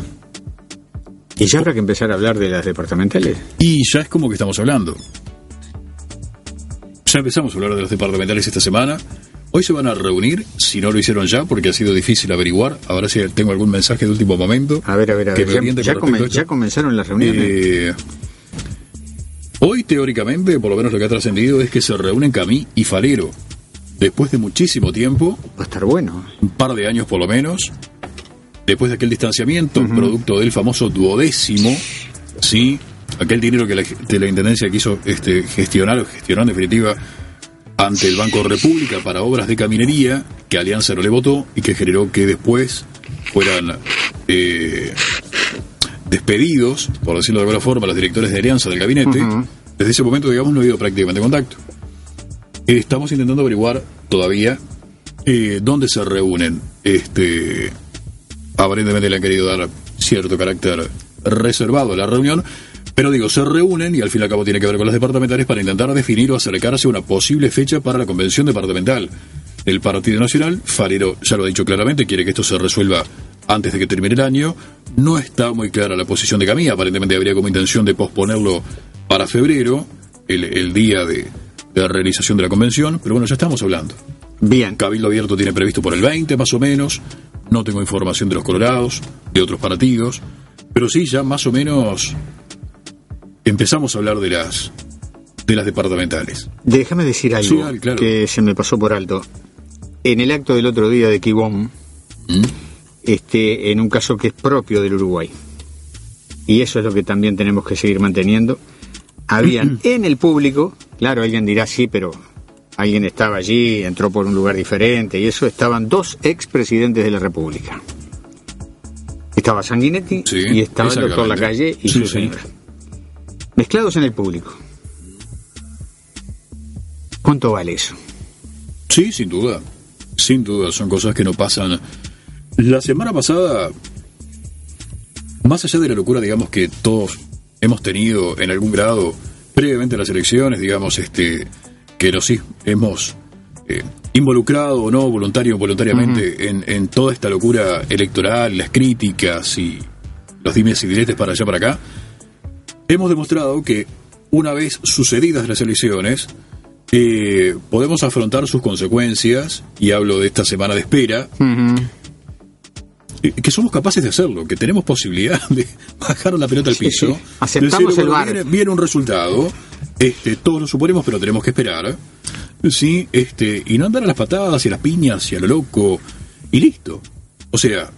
Y ya habrá que empezar a hablar de las departamentales. y ya es como que estamos hablando. Ya empezamos a hablar de los departamentales esta semana. Hoy se van a reunir, si no lo hicieron ya, porque ha sido difícil averiguar. Ahora sí tengo algún mensaje de último momento. A ver, a ver, a ver. Ya, comen- a comenzaron las reuniones. Eh, hoy, teóricamente, por lo menos lo que ha trascendido es que se reúnen Camí y Falero. Después de muchísimo tiempo. Va a estar bueno. Un par de años por lo menos. Después de aquel distanciamiento, producto del famoso duodécimo, ¿sí? Aquel dinero que la, de la Intendencia quiso este, gestionar, o gestionó en definitiva, ante el Banco República para obras de caminería, que Alianza no le votó y que generó que después fueran eh, despedidos, por decirlo de alguna forma, los directores de Alianza del gabinete. Desde ese momento, digamos, no ha habido prácticamente contacto. Estamos intentando averiguar todavía eh, dónde se reúnen. Este, aparentemente le han querido dar cierto carácter reservado a la reunión, pero digo, se reúnen y al fin y al cabo tiene que ver con los departamentales para intentar definir o acercarse a una posible fecha para la convención departamental. El Partido Nacional, Farero ya lo ha dicho claramente, quiere que esto se resuelva antes de que termine el año. No está muy clara la posición de Camilla, aparentemente habría como intención de posponerlo para febrero, el, el día de, de la realización de la convención, pero bueno, ya estamos hablando. Bien. Cabildo Abierto tiene previsto por el 20 más o menos. No tengo información de los colorados, de otros partidos. Pero sí, ya más o menos empezamos a hablar de las de las departamentales. Déjame decir algo Sí, dale, claro. que se me pasó por alto. En el acto del otro día de Quibón, ¿Mm? este, en un caso que es propio del Uruguay, y eso es lo que también tenemos que seguir manteniendo, habían *clears throat* en el público, claro, alguien dirá sí, pero alguien estaba allí, entró por un lugar diferente, y eso estaban dos expresidentes de la República. Estaba Sanguinetti y estaba el doctor. Lacalle y Sí, su sí. señora. Mezclados en el público. ¿Cuánto vale eso? Sí, sin duda. Sin duda, son cosas que no pasan. La semana pasada, más allá de la locura, digamos, que todos hemos tenido en algún grado previamente a las elecciones, digamos, este, que nos sí, hemos eh, involucrado o no, voluntario o voluntariamente, en, en toda esta locura electoral, las críticas y los dimes y diretes para allá para acá, hemos demostrado que una vez sucedidas las elecciones, eh, podemos afrontar sus consecuencias, y hablo de esta semana de espera, eh, que somos capaces de hacerlo, que tenemos posibilidad de *laughs* bajar la pelota al piso. sí. Aceptamos decir, el bueno. Viene, viene un resultado, este, todos lo suponemos, pero tenemos que esperar. Sí, este, y no andar a las patadas y a las piñas y a lo loco, y listo. O sea,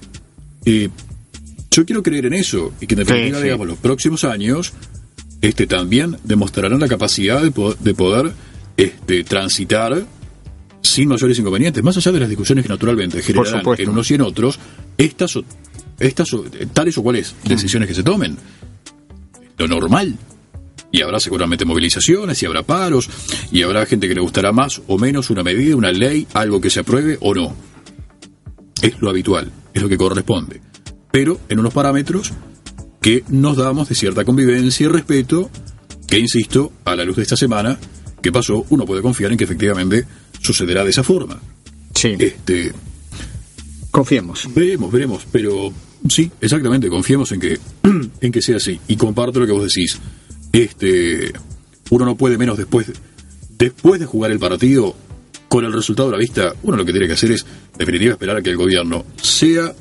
eh, yo quiero creer en eso, y que en definitiva, sí. digamos, los próximos años este, también demostrarán la capacidad de, po- de poder este, transitar sin mayores inconvenientes, más allá de las discusiones que naturalmente generarán en unos y en otros, estas, o- estas o- tales o cuales decisiones que se tomen. Lo normal. Y habrá seguramente movilizaciones, y habrá paros, y habrá gente que le gustará más o menos una medida, una ley, algo que se apruebe o no. Es lo habitual, es lo que corresponde. Pero en unos parámetros que nos damos de cierta convivencia y respeto, que insisto, a la luz de esta semana que pasó, uno puede confiar en que efectivamente sucederá de esa forma. Sí. Este, Confiemos. Veremos, veremos, pero sí, exactamente, confiemos en que, *clears throat* en que sea así. Y comparto lo que vos decís. Este, uno no puede menos después, después de jugar el partido, con el resultado a la vista, uno lo que tiene que hacer es, en definitiva, esperar a que el gobierno, sea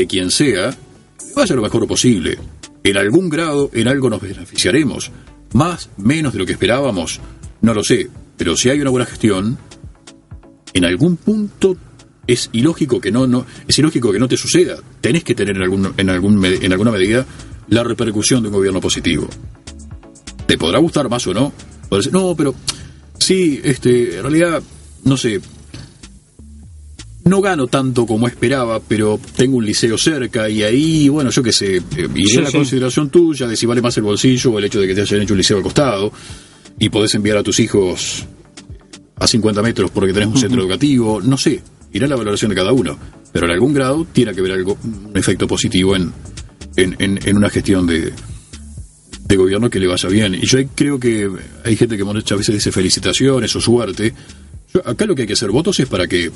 de quien sea, vaya lo mejor posible. En algún grado, en algo nos beneficiaremos. Más, menos de lo que esperábamos, no lo sé. Pero si hay una buena gestión, en algún punto es ilógico que no, no es ilógico que no te suceda. Tenés que tener en algún, en algún en alguna medida la repercusión de un gobierno positivo. Te podrá gustar más o no. Podrás decir, no, pero sí, este, en realidad, no sé. No gano tanto como esperaba, pero tengo un liceo cerca y ahí, bueno, yo qué sé, eh, iré Sí, a la sí. consideración tuya de si vale más el bolsillo o el hecho de que te hayan hecho un liceo al costado y podés enviar a tus hijos a 50 metros porque tenés un centro educativo, no sé, irá la valoración de cada uno, pero en algún grado tiene que haber algo, un efecto positivo en, en, en- en una gestión de, de gobierno que le vaya bien. Y yo creo que hay gente que muchas veces dice felicitaciones o suerte. Yo- acá lo que hay que hacer votos es para que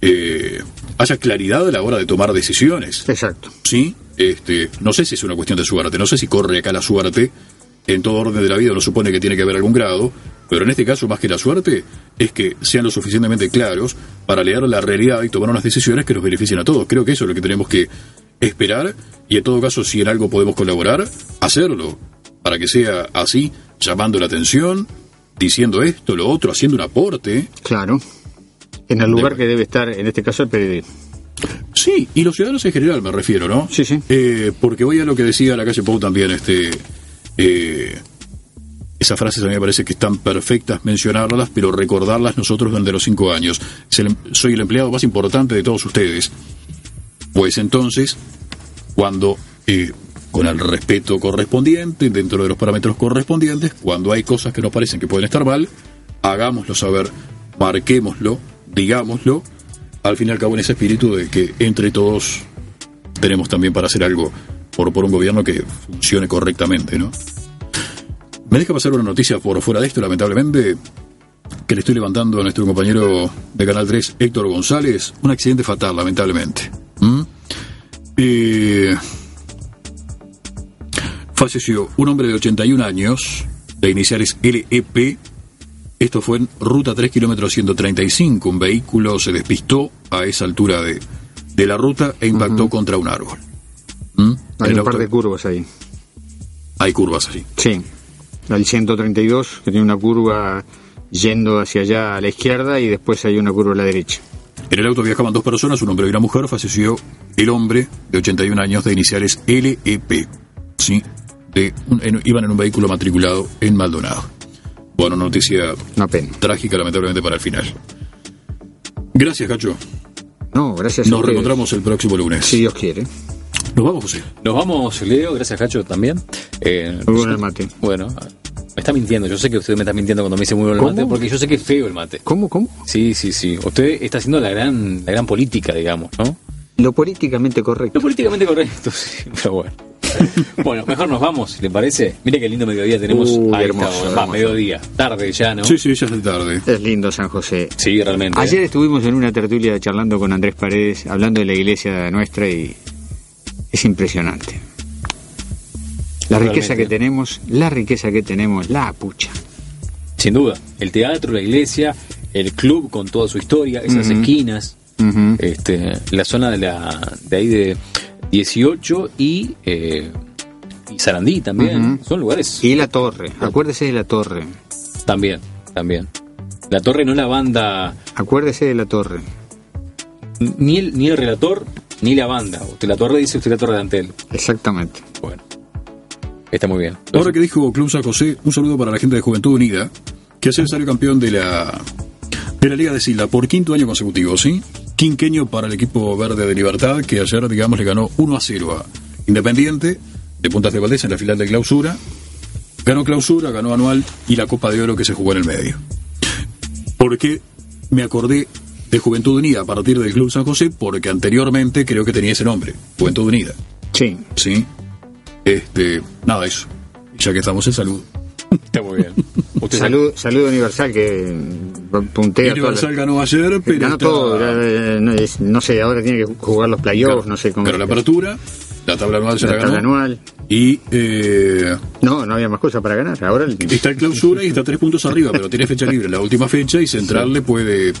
eh, haya claridad a la hora de tomar decisiones. Exacto. Sí, este, no sé si es una cuestión de suerte, no sé si corre acá la suerte. En todo orden de la vida uno supone que tiene que haber algún grado, pero en este caso más que la suerte es que sean lo suficientemente claros para leer la realidad y tomar unas decisiones que nos beneficien a todos. Creo que eso es lo que tenemos que esperar y en todo caso si en algo podemos colaborar, hacerlo, para que sea así, llamando la atención, diciendo esto, lo otro, haciendo un aporte. Claro. En el lugar que debe estar, en este caso, el periodismo. Sí, y los ciudadanos en general me refiero, ¿no? Sí, sí. Eh, porque voy a lo que decía la calle Pou también, este. eh, esas frases a mí me parece que están perfectas mencionarlas, pero recordarlas nosotros durante los cinco años. El- soy el empleado más importante de todos ustedes. Pues entonces, cuando, eh, con el respeto correspondiente, dentro de los parámetros correspondientes, cuando hay cosas que nos parecen que pueden estar mal, hagámoslo saber, marquémoslo, digámoslo, al fin y al cabo en ese espíritu de que entre todos tenemos también para hacer algo por, por un gobierno que funcione correctamente, ¿no? Me deja pasar una noticia por fuera de esto, lamentablemente, que le estoy levantando a nuestro compañero de Canal 3, Héctor González, un accidente fatal, lamentablemente. ¿Mm? Eh, falleció un hombre de 81 años, de iniciales LEP, esto fue en ruta 3 kilómetros 135. Un vehículo se despistó a esa altura de, de la ruta e impactó contra un árbol. ¿Mm? Hay El un par de curvas ahí. Hay curvas allí. Sí. El 132, que tiene una curva yendo hacia allá a la izquierda y después hay una curva a la derecha. En el auto viajaban dos personas, un hombre y una mujer. Falleció el hombre de 81 años de iniciales LEP. Sí, de un- en- iban en un vehículo matriculado en Maldonado. Bueno, noticia trágica, lamentablemente, para el final. Gracias, Cacho. No, gracias Nos reencontramos el próximo lunes. Si Dios quiere. Nos vamos, José. Nos vamos, Leo, gracias Cacho también. Eh, Muy bueno el mate. Bueno, Me está mintiendo, yo sé que usted me está mintiendo cuando me dice muy bueno el ¿Cómo? mate, porque yo sé que es feo el mate. ¿Cómo, cómo? Sí, sí, sí. Usted está haciendo la gran, la gran política, digamos, ¿no? Lo políticamente correcto. Lo políticamente correcto, *laughs* sí, pero bueno. *laughs* bueno, mejor nos vamos, ¿le parece? Mire qué lindo mediodía tenemos Uy, a esta hermoso. Va, mediodía, tarde ya, ¿no? Sí, sí, ya es tarde. Es lindo San José. Sí, realmente. Ayer estuvimos en una tertulia charlando con Andrés Paredes, hablando de la iglesia nuestra y es impresionante. La Realmente. riqueza que tenemos, la riqueza que tenemos, la pucha. Sin duda. El teatro, la iglesia, el club con toda su historia, esas esquinas, este, la zona de la de ahí de 18 y, eh, y Sarandí también. Son lugares. Y la torre, acuérdese de la torre. También, también. La torre no la banda, Acuérdese de la torre. ni el, ni el relator, ni la banda. Usted la torre dice usted la torre de Antel. Exactamente. Bueno. Está muy bien. Ahora que dijo Club San José, un saludo para la gente de Juventud Unida, que ayer salió campeón de la, de la Liga de Sila por quinto año consecutivo, ¿sí? Quinqueño para el equipo verde de Libertad, que ayer, digamos, le ganó 1 a 0 a Independiente de Puntas de Valdés en la final de clausura. Ganó clausura, ganó anual y la Copa de Oro que se jugó en el medio. Porque me acordé de Juventud Unida a partir del Club San José, porque anteriormente creo que tenía ese nombre, Juventud Unida. Sí. Sí. Este, nada, eso. Ya que estamos en salud. *laughs* Está muy bien. Salud, salud Universal que puntea Universal todo. ganó ayer, pero Ganó está- todo. ya, eh, no, es- no sé, ahora tiene que jugar los playoffs, no sé cómo. Pero la apertura, la tabla anual se La la, ganó. tabla anual. Y eh, No, no había más cosas para ganar. Ahora el- está en clausura y está tres puntos arriba, pero tiene fecha libre la última fecha y Central le puede,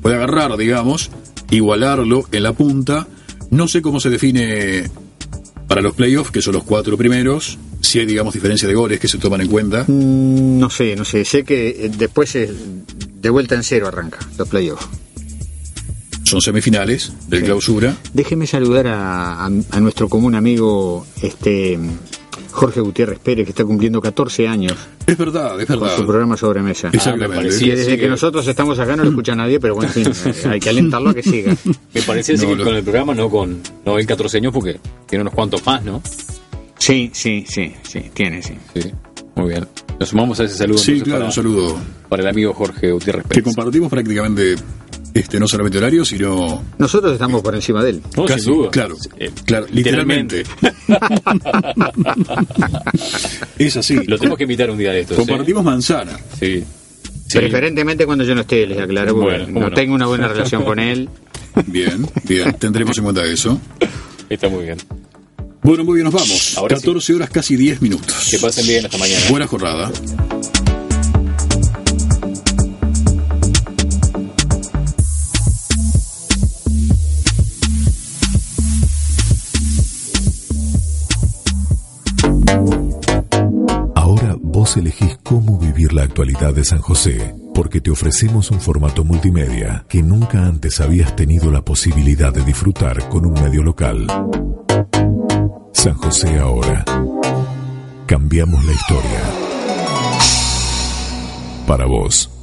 puede agarrar, digamos, igualarlo en la punta. No sé cómo se define para los playoffs, que son los cuatro primeros, si hay, digamos, diferencia de goles que se toman en cuenta. Mm, No sé, no sé. Sé que eh, después eh, de vuelta en cero arranca los playoffs. Son semifinales de clausura. Déjeme saludar a, a- a nuestro común amigo este Jorge Gutiérrez Pérez, que está cumpliendo 14 años Es verdad, es con verdad. su programa Sobremesa. Exactamente. Que desde que nosotros estamos acá no lo escucha nadie, pero bueno, en fin, *laughs* hay que alentarlo a que siga. Me parece así No, que lo- con el programa, no con no el 14 años, porque tiene unos cuantos más, ¿no? Sí, sí, sí, sí, tiene, sí. Sí, muy bien. Nos sumamos a ese saludo. Sí, claro, para, un saludo. para el amigo Jorge Gutiérrez Que Pérez. compartimos prácticamente este no solamente horario, sino Nosotros estamos por encima de él. No, casi, sin duda. claro, Eh, claro, literalmente. *laughs* es así. Lo tenemos que invitar un día de estos. ¿eh? Compartimos manzana. Sí. Sí. Preferentemente cuando yo no esté, les aclaro, porque Bueno, no. tengo una buena relación con él. Bien, bien, tendremos en cuenta eso. Está muy bien. Bueno, muy bien, nos vamos. Ahora sí. 14 horas, casi 10 minutos. Que pasen bien hasta mañana. Buena jornada. Ahora vos elegís cómo vivir la actualidad de San José, porque te ofrecemos un formato multimedia que nunca antes habías tenido la posibilidad de disfrutar con un medio local. San José ahora. Cambiamos la historia. Para vos.